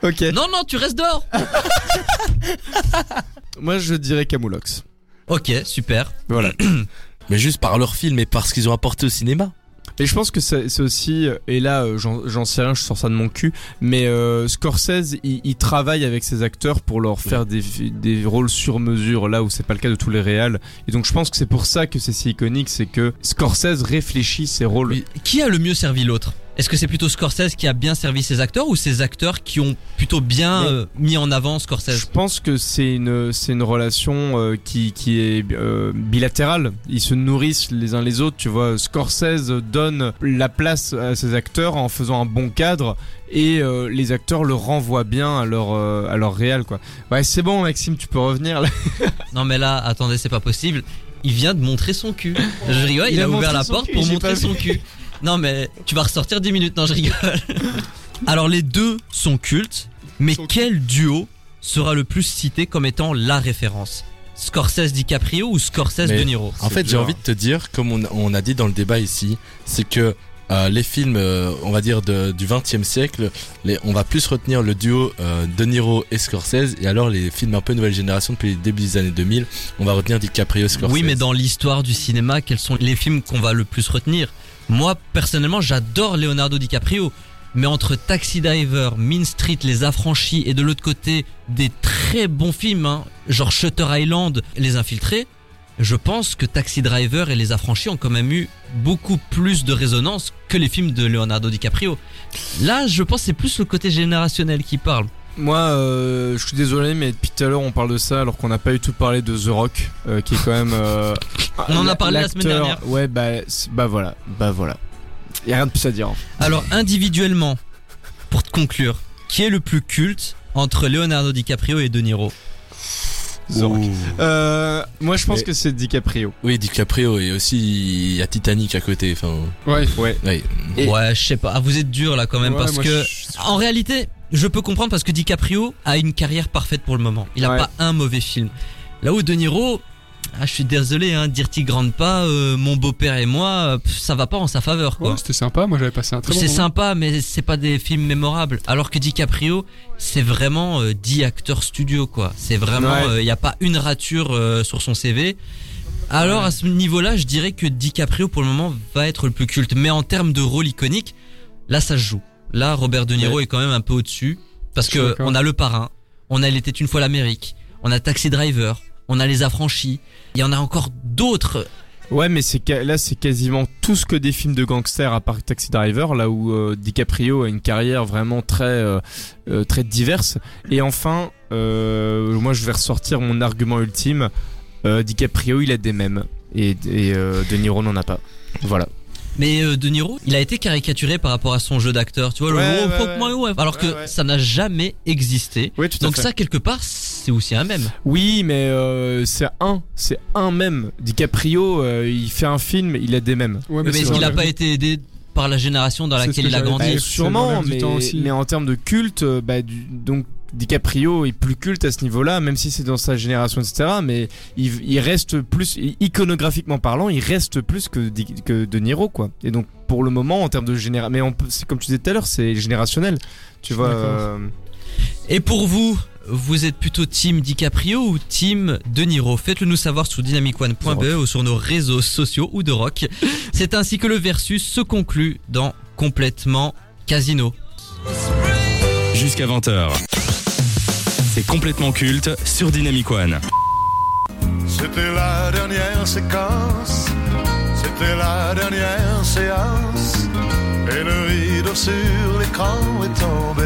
S4: Ok.
S3: Non non, tu restes dehors.
S4: Moi, je dirais Camoulox.
S3: Ok, super.
S4: Voilà.
S2: Mais juste par leur film et par ce qu'ils ont apporté au cinéma.
S4: Et je pense que c'est aussi, et là euh, j'en sais rien, je sors ça de mon cul, mais euh, Scorsese, il, il travaille avec ses acteurs pour leur faire des, des rôles sur mesure, là où c'est pas le cas de tous les réals. Et donc je pense que c'est pour ça que c'est si iconique, c'est que Scorsese réfléchit ses rôles.
S3: Qui a le mieux servi l'autre? Est-ce que c'est plutôt Scorsese qui a bien servi ses acteurs ou ses acteurs qui ont plutôt bien euh, mis en avant
S4: Je
S3: Scorsese
S4: pense que c'est une c'est une relation euh, qui qui est euh, bilatérale. Ils se nourrissent les uns les autres. Tu vois, Scorsese donne la place à ses acteurs en faisant un bon cadre et les acteurs le renvoient bien à leur à leur réel quoi. Ouais, c'est bon Maxime, tu peux revenir là.
S3: Non mais là, attendez, c'est pas possible. Il vient de montrer son cul. Je rigole, il,
S4: Il
S3: a,
S4: a
S3: ouvert la porte
S4: cul,
S3: pour montrer son cul. Non mais tu vas ressortir 10 minutes, non je rigole. Alors les deux sont cultes, mais
S5: Sont
S3: quel duo sera le plus cité comme étant la référence? Scorsese DiCaprio ou Scorsese
S2: Mais-
S3: De Niro?
S2: En fait, j'ai envie de te dire, comme on, on a dit dans le débat ici, c'est que euh, les films, euh, on va dire de- du 20e siècle, les, on va plus retenir le duo euh, De Niro et Scorsese, et alors les films un peu nouvelle génération depuis le début des années 2000, on va retenir DiCaprio Scorsese.
S3: Oui, mais dans l'histoire du cinéma, quels sont les films qu'on va le plus retenir? Moi, personnellement, j'adore Leonardo DiCaprio. Mais entre Taxi Driver, Mean Street, Les Affranchis et de l'autre côté des très bons films, hein, genre Shutter Island, Les Infiltrés, je pense que Taxi Driver et Les Affranchis ont quand même eu beaucoup plus de résonance que les films de Leonardo DiCaprio. Là, je pense que c'est plus le côté générationnel qui parle.
S4: Moi, euh, je suis désolé, mais depuis tout à l'heure, on parle de ça alors qu'on n'a pas eu tout parlé de The Rock, euh, qui est quand même. euh,
S3: On en a parlé la semaine dernière.
S4: Ouais, bah, bah voilà, bah voilà. Y a rien de plus à dire.
S3: Alors, individuellement, pour te conclure, qui est le plus culte entre Leonardo DiCaprio et De Niro?
S4: The Rock. Euh, moi, je pense
S2: Mais-
S4: que c'est DiCaprio.
S2: Oui, DiCaprio et aussi il y a Titanic à côté. Enfin,
S5: Ouais.
S4: Ouais.
S2: ouais.
S4: Et-
S3: Ouais, je sais pas. Ah, vous êtes dur là quand même
S5: Ouais,
S3: parce que
S5: je-
S3: en réalité, je peux comprendre parce que DiCaprio a une carrière parfaite pour le moment. Il a
S4: Ouais.
S3: pas un mauvais film. Là où De Niro, ah, je suis désolé, hein, Dirty Grandpa, euh, mon beau-père et moi, euh, pff, ça va pas en sa faveur quoi.
S5: Ouais, c'était sympa. Moi, j'avais passé un très bon
S3: c'est sympa, mais c'est pas des films mémorables. Alors que DiCaprio, c'est vraiment euh, 10 acteurs studio, quoi. C'est vraiment, il
S4: Ouais.
S3: n'y a pas une rature euh, sur son CV. Alors à ce niveau-là, je dirais que DiCaprio pour le moment va être le plus culte. Mais en termes de rôle iconique, là ça se joue. Là, Robert De Niro est quand même un peu au-dessus parce que on a Le Parrain, on a Il était une fois l'Amérique, on a Taxi Driver, on a Les Affranchis. Il y en a encore d'autres.
S4: Ouais, mais c'est là, c'est quasiment tout ce que des films de gangsters à part Taxi Driver, là où euh, DiCaprio a une carrière vraiment très euh, euh, très diverse. Et enfin, euh, moi, je vais ressortir mon argument ultime. DiCaprio, il a des mêmes et, et De Niro n'en a pas. Voilà.
S3: Mais euh, De Niro, il a été caricaturé par rapport à son jeu d'acteur, tu vois,
S4: Ouais,
S3: le
S4: ouais,
S3: gros
S4: ouais.
S3: Ouais. alors que
S4: Ouais, ouais.
S3: ça n'a jamais existé.
S4: Oui, tout
S3: Donc ça, quelque part, c'est aussi un même.
S4: Oui, mais euh, c'est un, c'est un même. DiCaprio, euh, il fait un film, il a des mêmes.
S5: Ouais,
S3: Mais,
S5: c'est
S3: est-ce qu'il n'a pas été aidé par la génération dans laquelle
S5: que
S3: il a grandi.
S4: Bah, sûrement, mais, mais en termes de culte, euh, bah, du- donc DiCaprio est plus culte à ce niveau-là, même si c'est dans sa génération, etc. Mais il, il reste plus, iconographiquement parlant, il reste plus que, De Niro, quoi. Et donc, pour le moment, en termes de génération, mais on comme tu disais tout à l'heure, c'est générationnel. Tu vois. Euh,
S3: Et pour vous, vous êtes plutôt team DiCaprio ou team De Niro? Faites-le nous savoir sur dynamicone.be ou sur nos réseaux sociaux ou de rock. C'est ainsi que le versus se conclut dans Complètement Casino.
S1: Jusqu'à 20h. C'est complètement culte sur Dynamic One.
S10: C'était la dernière séquence, c'était la dernière séance, et le rideau sur l'écran est tombé.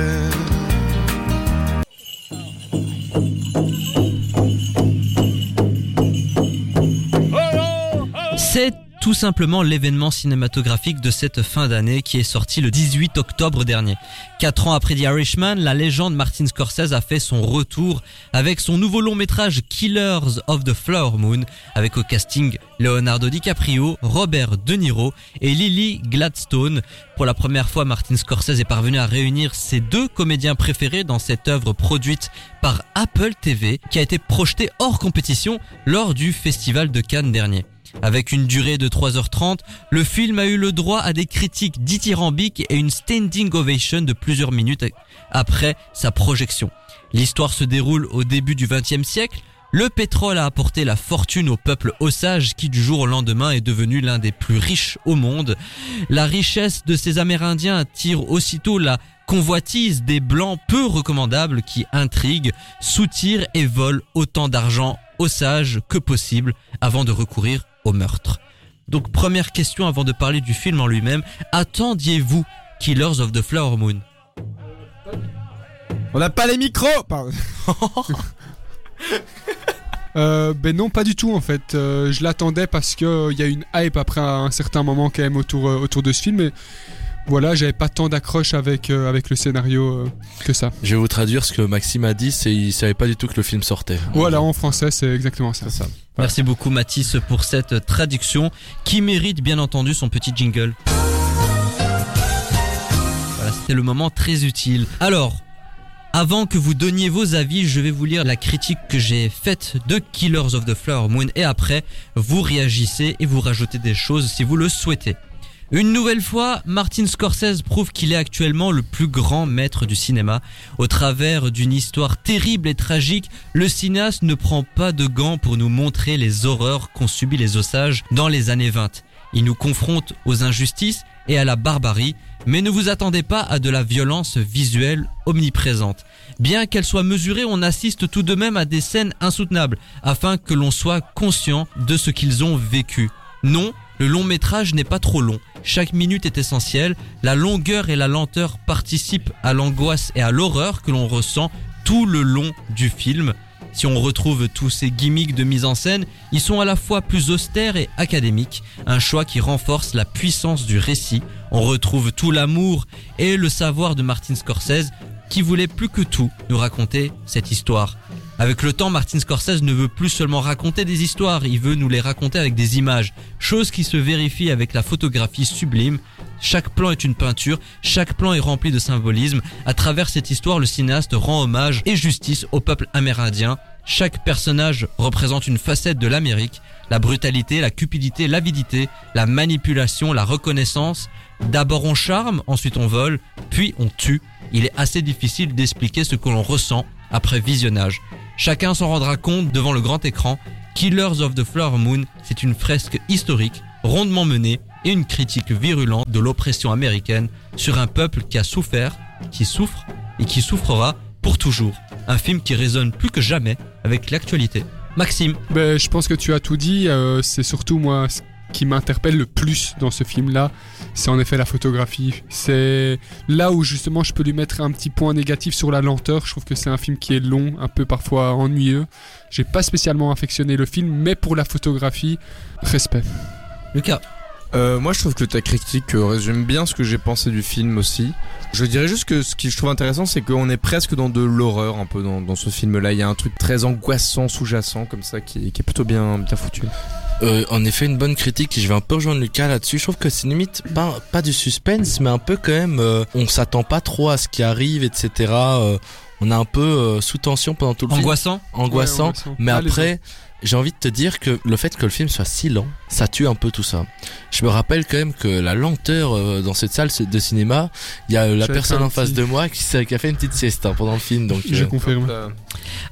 S3: C'est tout simplement l'événement cinématographique de cette fin d'année qui est sorti le 18 octobre dernier. Quatre ans après The Irishman, la légende Martin Scorsese a fait son retour avec son nouveau long métrage Killers of the Flower Moon, avec au casting Leonardo DiCaprio, Robert De Niro et Lily Gladstone. Pour la première fois, Martin Scorsese est parvenu à réunir ses deux comédiens préférés dans cette œuvre produite par Apple TV, qui a été projetée hors compétition lors du Festival de Cannes dernier. Avec une durée de 3h30, le film a eu le droit à des critiques dithyrambiques et une standing ovation de plusieurs minutes après sa projection. L'histoire se déroule au début du XXe siècle. Le pétrole a apporté la fortune au peuple osage qui du jour au lendemain est devenu l'un des plus riches au monde. La richesse de ces Amérindiens attire aussitôt la convoitise des blancs peu recommandables qui intriguent, soutirent et volent autant d'argent osage que possible avant de recourir au meurtre. Donc première question avant de parler du film en lui-même, attendiez-vous Killers of the Flower Moon?
S4: On n'a pas les micros Pardon.
S5: Euh, ben non, pas du tout en fait. Euh, je l'attendais parce que il y a une hype après un certain moment quand même autour euh, autour de ce film. Mais voilà, j'avais pas tant d'accroche avec euh, avec le scénario euh, que ça.
S2: Je vais vous traduire ce que Maxime a dit, c'est il savait pas du tout que le film sortait.
S5: Voilà, en français, c'est exactement ça.
S4: C'est ça.
S3: Merci beaucoup Mathis pour cette traduction qui mérite bien entendu son petit jingle. Voilà, c'était le moment très utile. Alors, avant que vous donniez vos avis, je vais vous lire la critique que j'ai faite de Killers of the Flower Moon et après, vous réagissez et vous rajoutez des choses si vous le souhaitez. Une nouvelle fois, Martin Scorsese prouve qu'il est actuellement le plus grand maître du cinéma. Au travers d'une histoire terrible et tragique, le cinéaste ne prend pas de gants pour nous montrer les horreurs qu'ont subi les osages dans les années 20. Il nous confronte aux injustices et à la barbarie, mais ne vous attendez pas à de la violence visuelle omniprésente. Bien qu'elle soit mesurée, on assiste tout de même à des scènes insoutenables, afin que l'on soit conscient de ce qu'ils ont vécu. Non, le long métrage n'est pas trop long. Chaque minute est essentielle. La longueur et la lenteur participent à l'angoisse et à l'horreur que l'on ressent tout le long du film. Si on retrouve tous ces gimmicks de mise en scène, ils sont à la fois plus austères et académiques, un choix qui renforce la puissance du récit. On retrouve tout l'amour et le savoir de Martin Scorsese, qui voulait plus que tout nous raconter cette histoire. Avec le temps, Martin Scorsese ne veut plus seulement raconter des histoires, il veut nous les raconter avec des images, chose qui se vérifie avec la photographie sublime. Chaque plan est une peinture, chaque plan est rempli de symbolisme. À travers cette histoire, le cinéaste rend hommage et justice au peuple amérindien. Chaque personnage représente une facette de l'Amérique, la brutalité, la cupidité, l'avidité, la manipulation, la reconnaissance. D'abord on charme, ensuite on vole, puis on tue. Il est assez difficile d'expliquer ce que l'on ressent après visionnage. Chacun s'en rendra compte devant le grand écran. Killers of the Flower Moon, c'est une fresque historique, rondement menée, et une critique virulente de l'oppression américaine sur un peuple qui a souffert, qui souffre et qui souffrera pour toujours. Un film qui résonne plus que jamais avec l'actualité. Maxime,
S5: Ben, je pense que tu as tout dit. euh, c'est surtout moi qui m'interpelle le plus dans ce film-là, c'est en effet la photographie. C'est là où justement je peux lui mettre un petit point négatif sur la lenteur. Je trouve que c'est un film qui est long, un peu parfois ennuyeux. J'ai pas spécialement affectionné le film, mais pour la photographie, respect.
S3: Lucas.
S4: Euh, moi, je trouve que ta critique euh, résume bien ce que j'ai pensé du film aussi. Je dirais juste que ce qui je trouve intéressant, c'est qu'on est presque dans de l'horreur un peu dans, dans ce film-là. Il y a un truc très angoissant, sous-jacent comme ça, qui, qui est plutôt bien, bien foutu.
S2: Euh, en effet, une bonne critique. et Je vais un peu rejoindre Lucas là-dessus. Je trouve que c'est limite pas, pas du suspense, mais un peu quand même. euh, on s'attend pas trop à ce qui arrive, etc. Euh, on est un peu euh, sous tension pendant tout le film.
S3: Angoissant
S2: Angoissant.
S5: Ouais, angoissant.
S2: Mais
S5: Ah, les
S2: après, j'ai envie de te dire que le fait que le film soit si lent, ça tue un peu tout ça. Je me rappelle quand même que la lenteur euh, dans cette salle de cinéma, il y a euh, la personne en face
S5: petit-
S2: de moi qui a fait une petite sieste hein, pendant le film. Donc,
S5: Je
S2: euh,
S5: confirme.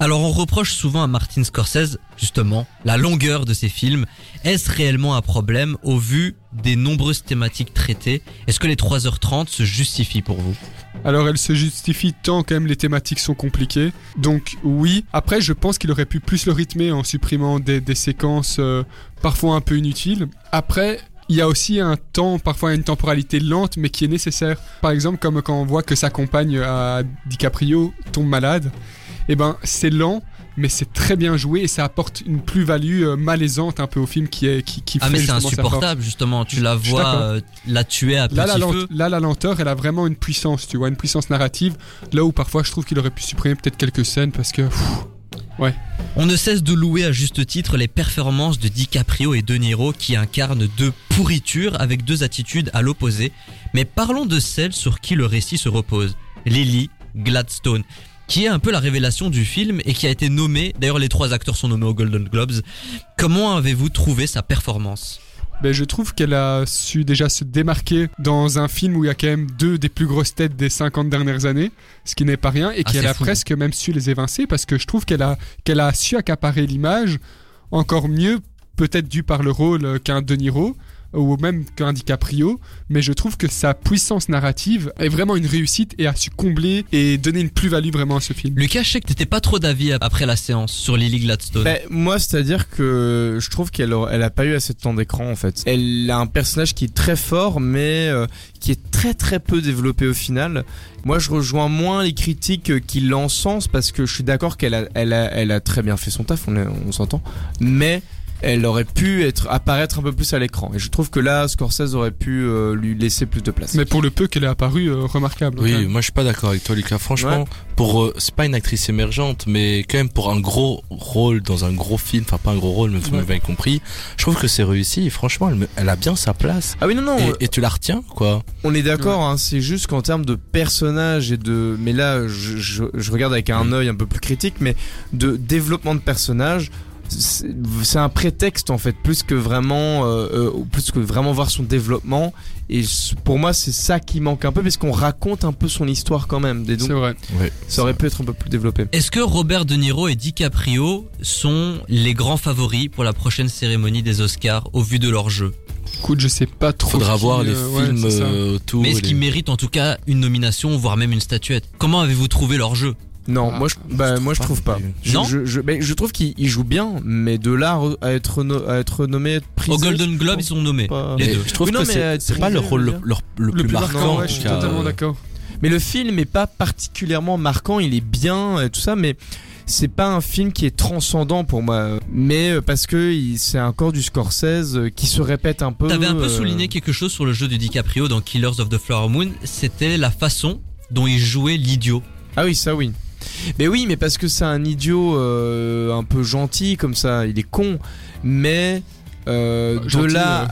S3: Alors on reproche souvent à Martin Scorsese, justement, la longueur de ses films. Est-ce réellement un problème au vu des nombreuses thématiques traitées Est-ce que les 3h30 se justifient pour vous?
S5: Alors elle se justifie tant quand même les thématiques sont compliquées. Donc oui. Après je pense qu'il aurait pu plus le rythmer en supprimant des, séquences euh, parfois un peu inutiles. Après il y a aussi un temps, parfois une temporalité lente, mais qui est nécessaire. Par exemple, comme quand on voit que sa compagne à DiCaprio tombe malade, et ben c'est lent, mais c'est très bien joué et ça apporte une plus-value euh, malaisante un peu au film qui est qui, qui
S3: Ah
S5: fait
S3: mais c'est insupportable justement, tu la vois euh, la tuer à petit
S5: Là la,
S3: feu.
S5: là, la lenteur, elle a vraiment une puissance, tu vois, une puissance narrative. Là où parfois je trouve qu'il aurait pu supprimer peut-être quelques scènes parce que. pff,
S3: On ne cesse de louer à juste titre les performances de DiCaprio et De Niro qui incarnent deux pourritures avec deux attitudes à l'opposé. Mais parlons de celle sur qui le récit se repose, Lily Gladstone, qui est un peu la révélation du film et qui a été nommée, d'ailleurs les trois acteurs sont nommés aux Golden Globes. Comment avez-vous trouvé sa performance?
S5: Ben, je trouve qu'elle a su déjà se démarquer dans un film où il y a quand même deux des plus grosses têtes des 50 dernières années, ce qui n'est pas rien, et
S3: Ah,
S5: qu'elle a
S3: fou.
S5: presque même su les évincer parce que je trouve qu'elle a, qu'elle a su accaparer l'image encore mieux, peut-être dû par le rôle euh, qu'un De Niro ou même qu'un DiCaprio, mais je trouve que sa puissance narrative est vraiment une réussite et a su combler et donner une plus-value vraiment à ce film.
S3: Lucas, je sais que t'étais pas trop d'avis après la séance sur Lily Gladstone.
S4: Ben, moi, c'est-à-dire que je trouve qu'elle a, elle a pas eu assez de temps d'écran en fait. Elle a un personnage qui est très fort, mais euh, qui est très très peu développé au final. Moi, je rejoins moins les critiques qui l'encensent parce que je suis d'accord qu'elle a, elle a, elle a très bien fait son taf, on, on s'entend, mais elle aurait pu être apparaître un peu plus à l'écran. Et je trouve que là, Scorsese aurait pu euh, lui laisser plus de place.
S5: Mais pour le peu qu'elle est apparue, euh, remarquable.
S2: Oui, moi je suis pas d'accord avec toi, Lucas. Franchement, pour euh, c'est pas une actrice émergente, mais quand même pour un gros rôle dans un gros film, enfin pas un gros rôle, mais vous m'avez compris. Je trouve que c'est réussi. Et franchement, elle, me- elle a bien sa place.
S4: Ah oui, non, non.
S2: Et, et tu la retiens, quoi.
S4: On est d'accord, hein, c'est juste qu'en termes de personnages et de. Mais là, je, je, je regarde avec un œil un peu plus critique, mais de développement de personnages. C'est un prétexte en fait, plus que vraiment, euh, euh, plus que vraiment voir son développement. Et pour moi, c'est ça qui manque un peu, parce qu'on raconte un peu son histoire quand même. Et donc,
S5: C'est vrai.
S4: Ça aurait pu être un peu plus développé.
S3: Est-ce que Robert De Niro et DiCaprio sont les grands favoris pour la prochaine cérémonie des Oscars au vu de leur jeu?
S5: Écoute, je sais pas trop.
S2: Faudra
S5: qui,
S2: voir les
S5: euh,
S2: films autour.
S3: Mais est-ce
S2: les-
S3: qu'ils méritent en tout cas une nomination, voire même une statuette? Comment avez-vous trouvé leur jeu?
S4: Non,
S5: Ah,
S4: moi je, bah,
S2: je
S4: moi je
S2: trouve pas
S4: pas.
S2: non
S4: Je,
S3: Non
S4: je, je, mais je trouve qu'il il joue bien, mais de là à être, no- à être nommé, être prisé.
S3: Au Golden Globe, ils sont nommés.
S4: pas.
S3: Les deux.
S2: je trouve
S4: Oui, non,
S2: que c'est
S4: euh,
S2: pas le
S4: Trisé,
S2: rôle le, leur- le
S5: Le
S2: plus marquant.
S5: ouais, je suis
S2: car,
S5: totalement
S2: euh,
S5: d'accord.
S4: Mais le film est pas particulièrement marquant, il est bien et tout ça, mais c'est pas un film qui est transcendant pour moi. Mais euh, parce que c'est encore du Scorsese euh, qui se répète un peu.
S3: T'avais un peu
S4: euh,
S3: souligné quelque chose sur le jeu de DiCaprio dans Killers of the Flower Moon, c'était la façon dont il jouait l'idiot.
S4: Ah oui, ça oui. Mais oui, mais parce que c'est un idiot euh, un peu gentil comme ça, il est con, mais euh, de là.
S5: ouais.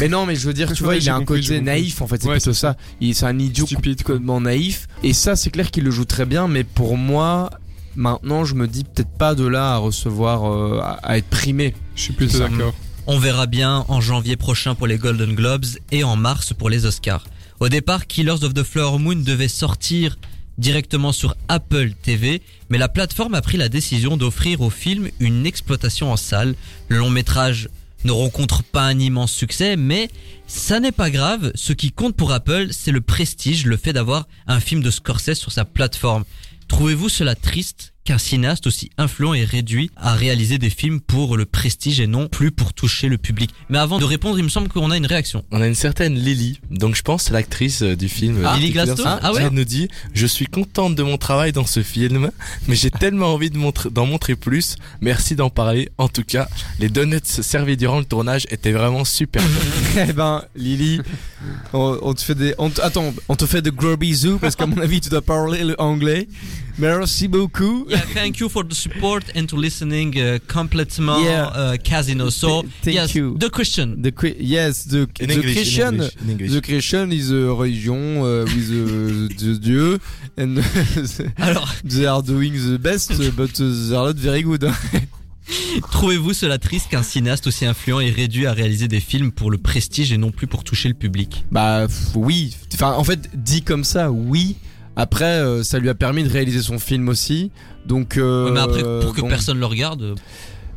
S4: Mais non, mais je veux dire, tu vois, il a un côté naïf en fait, c'est
S5: Ouais,
S4: plutôt ça. Il c'est un idiot
S5: Stupide, quoi.
S4: complètement naïf, et ça, c'est clair qu'il le joue très bien, mais pour moi, maintenant, je me dis peut-être pas de là à recevoir, euh, à, à être primé.
S5: Je suis plutôt d'accord.
S3: On verra bien en janvier prochain pour les Golden Globes et en mars pour les Oscars. Au départ, Killers of the Flower Moon devait sortir directement sur Apple TV, mais la plateforme a pris la décision d'offrir au film une exploitation en salle. Le long métrage ne rencontre pas un immense succès, mais ça n'est pas grave. Ce qui compte pour Apple, c'est le prestige, le fait d'avoir un film de Scorsese sur sa plateforme. Trouvez-vous cela triste? Qu'un cinéaste aussi influent est réduit à réaliser des films pour le prestige et non plus pour toucher le public Mais avant de répondre, il me semble qu'on a une réaction.
S2: On a une certaine Lily, donc je pense l'actrice euh, du film.
S3: Ah,
S2: euh,
S3: Lily
S2: Killers,
S3: Gladstone Ah ouais
S2: nous dit Je suis contente de mon travail dans ce film, mais j'ai tellement envie de montrer- d'en montrer plus. Merci d'en parler. En tout cas, les donuts servis durant le tournage étaient vraiment super.
S4: eh ben, Lily, on, on te fait des, on te- attends, on te fait de gros bisous parce qu'à mon avis, tu dois parler le anglais. Merci beaucoup.
S3: Yeah, thank you for the support and to listening uh, complètement
S4: Yeah.
S3: uh, Casino. So,
S4: Th- thank
S3: yes,
S4: you.
S3: the question.
S4: The yes, the,
S2: In
S4: the
S2: English, in
S4: Christian,
S2: English, in English.
S4: the Christian is a religion uh, with uh, the Dieu, and
S3: Alors,
S4: they are doing the best, but uh, they are not very good.
S3: trouvez-vous cela triste qu'un cinéaste aussi influent est réduit à réaliser des films pour le prestige et non plus pour toucher le public?
S4: Bah oui, enfin en fait dit comme ça, oui. Après, euh, ça lui a permis de réaliser son film aussi, donc. euh,
S3: Ouais, Mais après, pour que
S4: bon.
S3: personne le regarde, euh,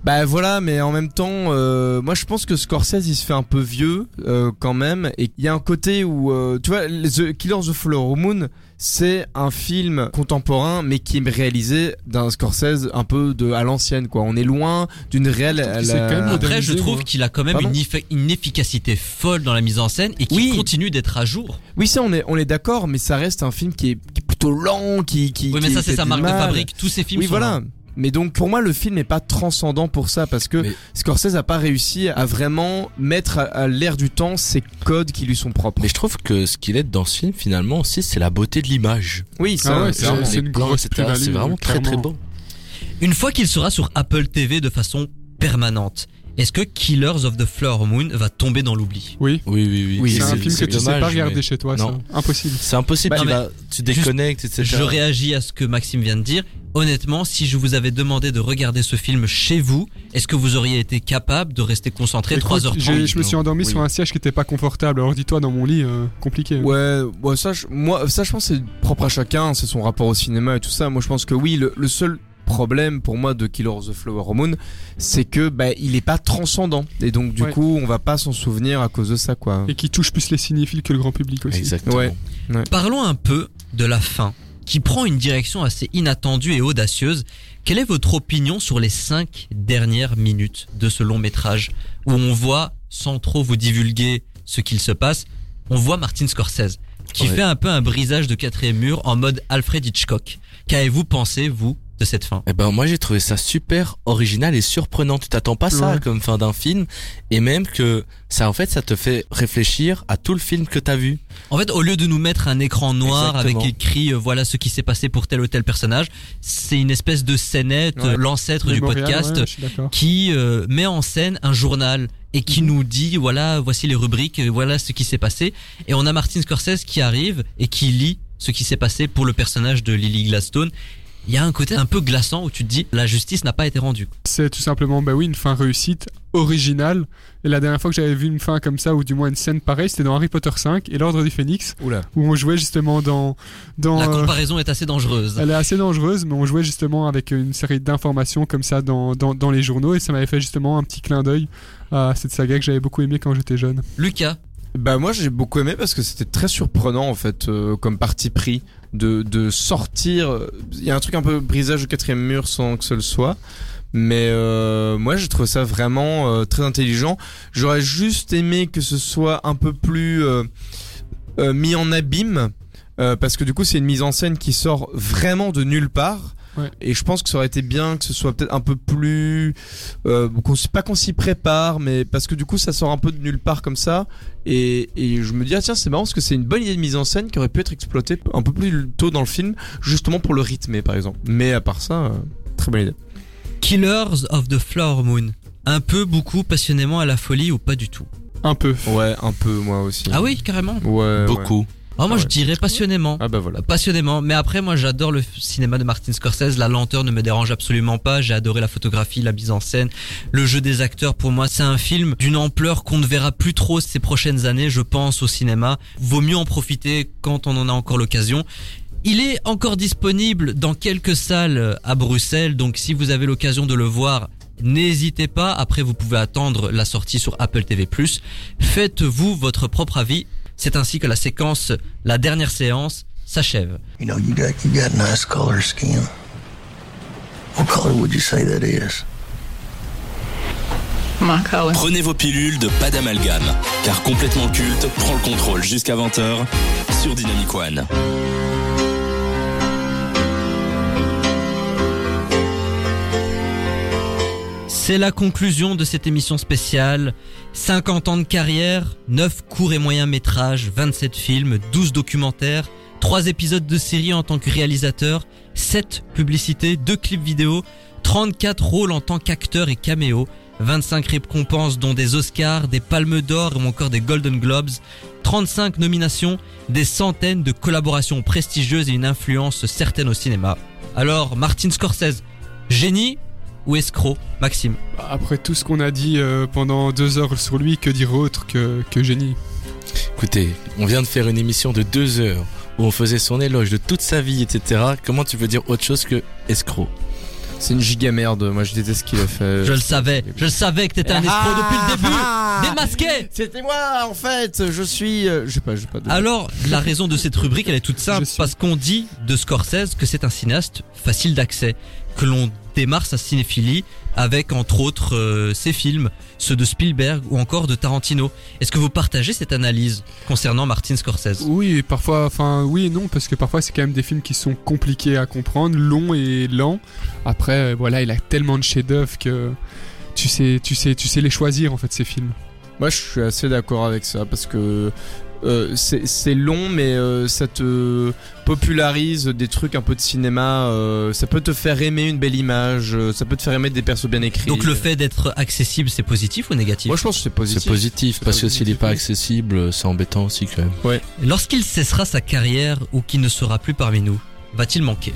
S4: Bah voilà, mais en même temps, euh, moi je pense que Scorsese il se fait un peu vieux euh, quand même, et il y a un côté où, euh, tu vois, The Killers of the Flower Moon, c'est un film contemporain, mais qui est réalisé d'un Scorsese un peu de à l'ancienne, quoi. On est loin d'une réelle. la-
S5: quand même
S3: Après, je trouve qu'il a quand même une, effi- une efficacité folle dans la mise en scène et qui
S4: Oui.
S3: continue d'être à jour.
S4: Oui, ça on est on est d'accord, mais ça reste un film qui est, qui est plutôt lent, qui qui.
S3: Oui, mais
S4: qui
S3: ça, c'est sa marque de fabrique. Tous ces films
S4: Oui,
S3: sont
S4: voilà.
S3: là.
S4: Mais donc pour moi le film n'est pas transcendant pour ça parce que
S2: Mais-
S4: Scorsese a pas réussi à vraiment mettre à, à l'air du temps ces codes qui lui sont propres.
S2: Mais je trouve que ce qu'il est dans ce film, finalement, aussi, c'est la beauté de l'image.
S4: Oui, ça
S5: Ah ouais,
S4: c'est vraiment-
S5: c'est
S2: Les
S5: une
S2: plans,
S5: grosse
S2: etc.,
S5: plus-value,
S2: C'est vraiment très très beau.
S3: Une fois qu'il sera sur Apple TV de façon permanente, est-ce que Killers of the Flower Moon va tomber dans l'oubli
S5: Oui.
S2: Oui, oui, oui.
S4: Oui,
S5: C'est un film que tu sais
S2: dommage,
S5: pas regarder
S2: mais-
S5: chez toi,
S2: Non.
S5: ça. Impossible.
S2: C'est impossible,
S3: Bah,
S2: tu, vas, tu déconnectes, etc.
S3: Je réagis à ce que Maxime vient de dire. Honnêtement, si je vous avais demandé de regarder ce film chez vous, est-ce que vous auriez été capable de rester concentré
S5: Écoute,
S3: 3h30
S5: j'ai- Je me suis endormi
S2: Oui.
S5: sur un siège qui était pas confortable. Alors dis-toi, dans mon lit, euh, compliqué.
S4: Ouais, ouais, ça, je, moi, ça, je pense que c'est propre à chacun, c'est son rapport au cinéma et tout ça. Moi, je pense que oui, le, le seul problème pour moi de Killer of the Flower Moon, c'est que bah, il est pas transcendant et donc du
S5: Ouais.
S4: coup, on va pas s'en souvenir à cause de ça, quoi.
S5: Et qui touche plus les cinéphiles que le grand public aussi.
S2: Exactement.
S4: Ouais.
S3: Parlons un peu de la fin, qui prend une direction assez inattendue et audacieuse. Quelle est votre opinion sur les cinq dernières minutes de ce long métrage, où on voit, sans trop vous divulguer ce qu'il se passe, on voit Martin Scorsese, qui
S2: Ouais.
S3: fait un peu un brisage de quatrième mur en mode Alfred Hitchcock. Qu'avez-vous pensé, vous, de cette fin
S2: Eh ben moi j'ai trouvé ça super original et surprenant. Tu t'attends pas ça
S5: Ouais.
S2: comme fin d'un film et même que ça en fait ça te fait réfléchir à tout le film que t'as vu.
S3: En fait, au lieu de nous mettre un écran noir
S2: Exactement.
S3: avec écrit euh, voilà ce qui s'est passé pour tel ou tel personnage, c'est une espèce de scénette,
S4: Ouais.
S3: l'ancêtre du podcast,
S5: ouais,
S3: qui euh, met en scène un journal et qui
S5: Mhm.
S3: nous dit voilà voici les rubriques, euh, voilà ce qui s'est passé. Et on a Martin Scorsese qui arrive et qui lit ce qui s'est passé pour le personnage de Lily Gladstone. Il y a un côté un peu glaçant où tu te dis la justice n'a pas été rendue.
S5: C'est tout simplement, bah oui, une fin réussite, originale. Et la dernière fois que j'avais vu une fin comme ça, ou du moins une scène pareille, c'était dans Harry Potter 5 et l'Ordre du Phénix,
S4: Oula.
S5: où on jouait justement dans. dans
S3: La
S5: euh,
S3: comparaison est assez dangereuse.
S5: elle est assez dangereuse, mais on jouait justement avec une série d'informations comme ça dans, dans, dans les journaux, et ça m'avait fait justement un petit clin d'œil à cette saga que j'avais beaucoup aimé quand j'étais jeune.
S3: Lucas,
S4: Bah moi j'ai beaucoup aimé parce que c'était très surprenant en fait euh, comme parti pris de, de sortir. Il y a un truc un peu brisage au quatrième mur sans que ce le soit. Mais euh, moi j'ai trouvé ça vraiment euh, très intelligent. J'aurais juste aimé que ce soit un peu plus euh, mis en abîme. parce que du coup c'est une mise en scène qui sort vraiment de nulle part.
S5: Ouais.
S4: Et je pense que ça aurait été bien que ce soit peut-être un peu plus euh, qu'on pas qu'on s'y prépare, mais parce que du coup ça sort un peu de nulle part comme ça. Et, et je me dis ah tiens c'est marrant parce que c'est une bonne idée de mise en scène qui aurait pu être exploitée un peu plus tôt dans le film, justement pour le rythmer par exemple. Mais à part ça, euh, très bonne idée.
S3: Killers of the Flower Moon. Un peu, beaucoup, passionnément à la folie ou pas du tout?
S5: Un peu.
S4: Ouais un peu moi aussi.
S3: Ah oui, carrément.
S4: Ouais. ouais.
S3: Ah, moi
S4: Ah
S3: je dirais passionnément.
S4: Ah bah voilà.
S3: Passionnément, mais après moi j'adore le cinéma de Martin Scorsese, la lenteur ne me dérange absolument pas, j'ai adoré la photographie, la mise en scène, le jeu des acteurs pour moi c'est un film d'une ampleur qu'on ne verra plus trop ces prochaines années je pense au cinéma, vaut mieux en profiter quand on en a encore l'occasion. Il est encore disponible dans quelques salles à Bruxelles, donc si vous avez l'occasion de le voir, n'hésitez pas. Après, vous pouvez attendre la sortie sur Apple TV+. Faites-vous votre propre avis. C'est ainsi que la séquence, la dernière séance, s'achève.
S7: You know, you got you got nice color skin. What color would you say that is?
S11: My color.
S1: Prenez vos pilules de pas d'amalgame, car complètement culte prend le contrôle jusqu'à 20h sur Dynamic One.
S3: C'est la conclusion de cette émission spéciale. 50 ans de carrière, 9 courts et moyens métrages, 27 films, 12 documentaires, 3 épisodes de série en tant que réalisateur, 7 publicités, 2 clips vidéo, 34 rôles en tant qu'acteur et caméo, 25 récompenses dont des Oscars, des Palmes d'Or ou encore des Golden Globes, 35 nominations, des centaines de collaborations prestigieuses et une influence certaine au cinéma. Alors, Martin Scorsese, génie ou escroc, Maxime
S5: Après tout ce qu'on a dit euh, pendant deux heures sur lui, que dire autre que, que génie
S2: Écoutez, on vient de faire une émission de deux heures où on faisait son éloge de toute sa vie, etc. Comment tu veux dire autre chose que escroc?
S4: C'est une giga merde. Moi je déteste ce qu'il a fait.
S3: Je le savais, je le savais que t'étais un escroc depuis le début Démasqué
S4: C'était moi en fait. Je suis. euh, je sais pas. Je sais pas. de-
S3: Alors, la raison de cette rubrique, elle est toute simple,
S5: suis-
S3: parce qu'on dit de Scorsese que c'est un cinéaste facile d'accès, que l'on démarre sa cinéphilie avec entre autres euh, ses films, ceux de Spielberg ou encore de Tarantino. Est-ce que vous partagez cette analyse concernant Martin Scorsese?
S5: Oui, et parfois, enfin oui et non, parce que parfois c'est quand même des films qui sont compliqués à comprendre, longs et lents. Après, euh, voilà, il a tellement de chefs-d'œuvre que tu sais, tu sais, tu sais les choisir en fait ces films.
S4: Moi, je suis assez d'accord avec ça parce que euh, c'est long, mais euh, ça te popularise des trucs un peu de cinéma. euh, ça peut te faire aimer une belle image. euh, ça peut te faire aimer des persos bien écrits.
S3: Donc le fait d'être accessible, c'est positif ou négatif?
S4: Moi, je pense que c'est positif.
S2: C'est positif, parce que s'il est pas accessible, c'est embêtant aussi quand même.
S3: Lorsqu'il cessera sa carrière ou qu'il ne sera plus parmi nous, va-t-il manquer?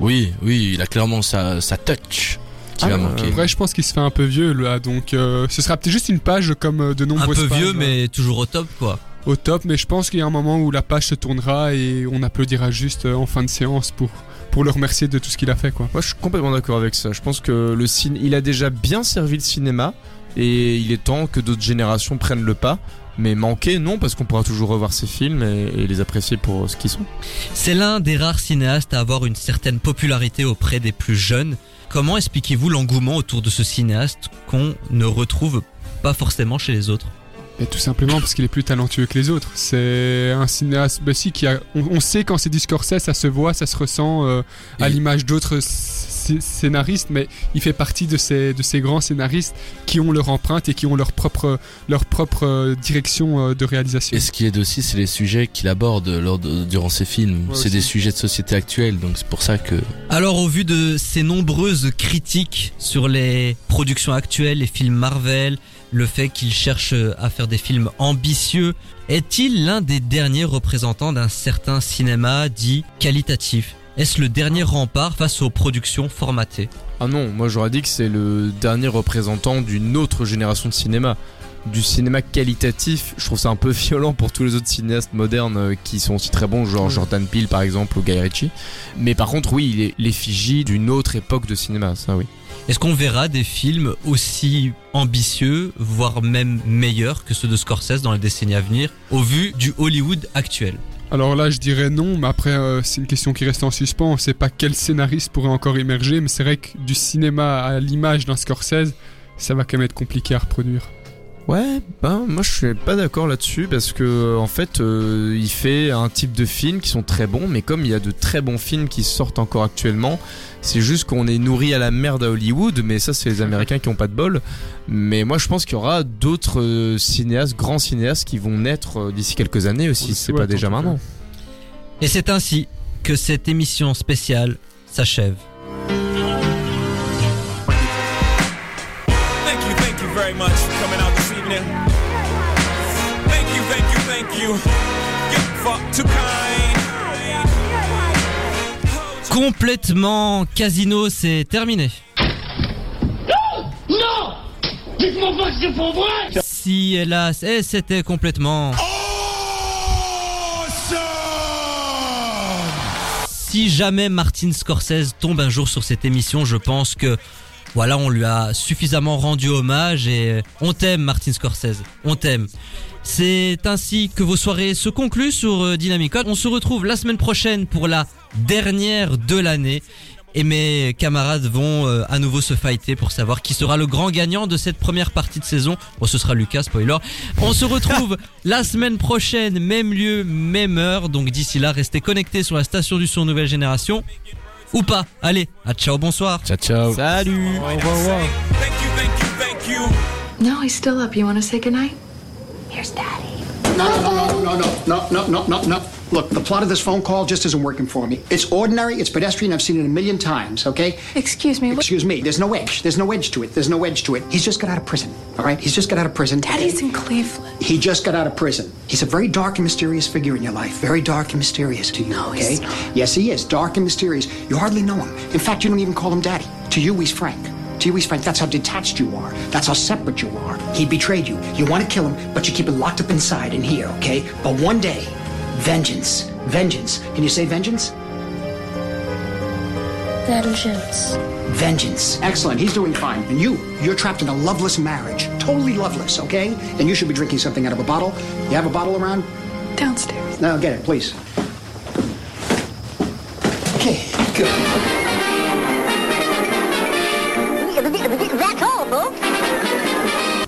S2: Oui, oui, il a clairement sa, sa touch qui
S4: Ah,
S2: va
S4: euh,
S2: manquer.
S5: Après, je pense qu'il se fait un peu vieux là, donc euh, ce sera peut-être juste une page comme de
S3: Un
S5: nombreuses
S3: peu
S5: pages,
S3: vieux,
S5: ouais.
S3: mais toujours au top, quoi.
S5: Au top. Mais je pense qu'il y a un moment où la page se tournera et on applaudira juste euh, en fin de séance pour pour le remercier de tout ce qu'il a fait quoi.
S4: Moi, je suis complètement d'accord avec ça. Je pense que le ciné, il a déjà bien servi le cinéma et il est temps que d'autres générations prennent le pas. Mais manquer, non, parce qu'on pourra toujours revoir ses films et, et les apprécier pour ce qu'ils sont.
S3: C'est l'un des rares cinéastes à avoir une certaine popularité auprès des plus jeunes. Comment expliquez-vous l'engouement autour de ce cinéaste qu'on ne retrouve pas forcément chez les autres?
S5: Et tout simplement parce qu'il est plus talentueux que les autres. C'est un cinéaste, bah si, qui a, on, on sait quand c'est du Scorsese, ça se voit, ça se ressent euh, à l'image d'autres sc- scénaristes, mais il fait partie de ces, de ces grands scénaristes qui ont leur empreinte et qui ont leur propre, leur propre euh, direction euh, de réalisation.
S2: Et ce qui est aussi, c'est les sujets qu'il aborde lors de- durant ses films.
S5: Ouais,
S2: c'est des sujets de société actuelle, donc c'est pour ça que
S3: Alors au vu de ces nombreuses critiques sur les productions actuelles, les films Marvel, le fait qu'il cherche à faire des films ambitieux, est-il l'un des derniers représentants d'un certain cinéma dit qualitatif? Est-ce le dernier rempart face aux productions formatées?
S4: Ah non, moi j'aurais dit que c'est le dernier représentant d'une autre génération de cinéma. Du cinéma qualitatif, je trouve ça un peu violent pour tous les autres cinéastes modernes euh, qui sont aussi très bons, genre Jordan Peele par exemple ou Guy Ritchie. Mais par contre, oui, il est l'effigie d'une autre époque de cinéma, ça oui.
S3: Est-ce qu'on verra des films aussi ambitieux, voire même meilleurs que ceux de Scorsese dans les décennies à venir, au vu du Hollywood actuel?
S5: Alors là, je dirais non, mais après, euh, c'est une question qui reste en suspens. On sait pas quel scénariste pourrait encore émerger, mais c'est vrai que du cinéma à l'image d'un Scorsese, ça va quand même être compliqué à reproduire.
S4: Ouais, ben moi je suis pas d'accord là-dessus parce que en fait euh, il fait un type de films qui sont très bons, mais comme il y a de très bons films qui sortent encore actuellement, c'est juste qu'on est nourri à la merde à Hollywood, mais ça c'est les Américains qui ont pas de bol. Mais moi je pense qu'il y aura d'autres euh, cinéastes, grands cinéastes qui vont naître euh, d'ici quelques années aussi, c'est pas déjà maintenant.
S3: Et c'est ainsi que cette émission spéciale s'achève.
S11: You, too kind.
S3: Complètement Casino, c'est terminé.
S12: Non Dites-moi pas que c'est pour vrai
S3: Si hélas, et c'était complètement. Si jamais Martin Scorsese tombe un jour sur cette émission, je pense que voilà, on lui a suffisamment rendu hommage et on t'aime Martin Scorsese, on t'aime. C'est ainsi que vos soirées se concluent sur euh, Dynamic One. On se retrouve la semaine prochaine pour la dernière de l'année. Et mes camarades vont euh, à nouveau se fighter pour savoir qui sera le grand gagnant de cette première partie de saison. Bon, ce sera Lucas, spoiler. On se retrouve la semaine prochaine, même lieu, même heure. Donc d'ici là, restez connectés sur la station du son Nouvelle Génération. Ou pas. Allez, à ciao, bonsoir.
S2: Ciao, ciao.
S4: Salut.
S11: Thank you, thank you, thank you.
S13: No, he's still up. You want to say goodnight? Here's Daddy.
S14: No, no, no, no, no, no, no, no, no. Look, the plot of this phone call just isn't working for me. It's ordinary, it's pedestrian, I've seen it a million times, okay?
S13: Excuse me.
S14: Excuse me, there's no edge. There's no edge to it. There's no edge to it. He's just got out of prison, all right? He's just got out of prison.
S13: Daddy's in Cleveland.
S14: He just got out of prison. He's a very dark and mysterious figure in your life. Very dark and mysterious to you,
S13: No,
S14: okay?
S13: he's not.
S14: Yes, he is. Dark and mysterious. You hardly know him. In fact, you don't even call him daddy. To you, he's Frank. You, he's Frank. That's how detached you are. That's how separate you are. He betrayed you. You want to kill him, but you keep it locked up inside in here, okay? But one day, vengeance. Vengeance. Can you say vengeance?
S13: Vengeance.
S14: Vengeance. Excellent. He's doing fine. And you, you're trapped in a loveless marriage. Totally loveless, okay? And you should be drinking something out of a bottle. You have a bottle around?
S13: Downstairs.
S14: No, get it, please. Okay, good.
S12: That's all, folks.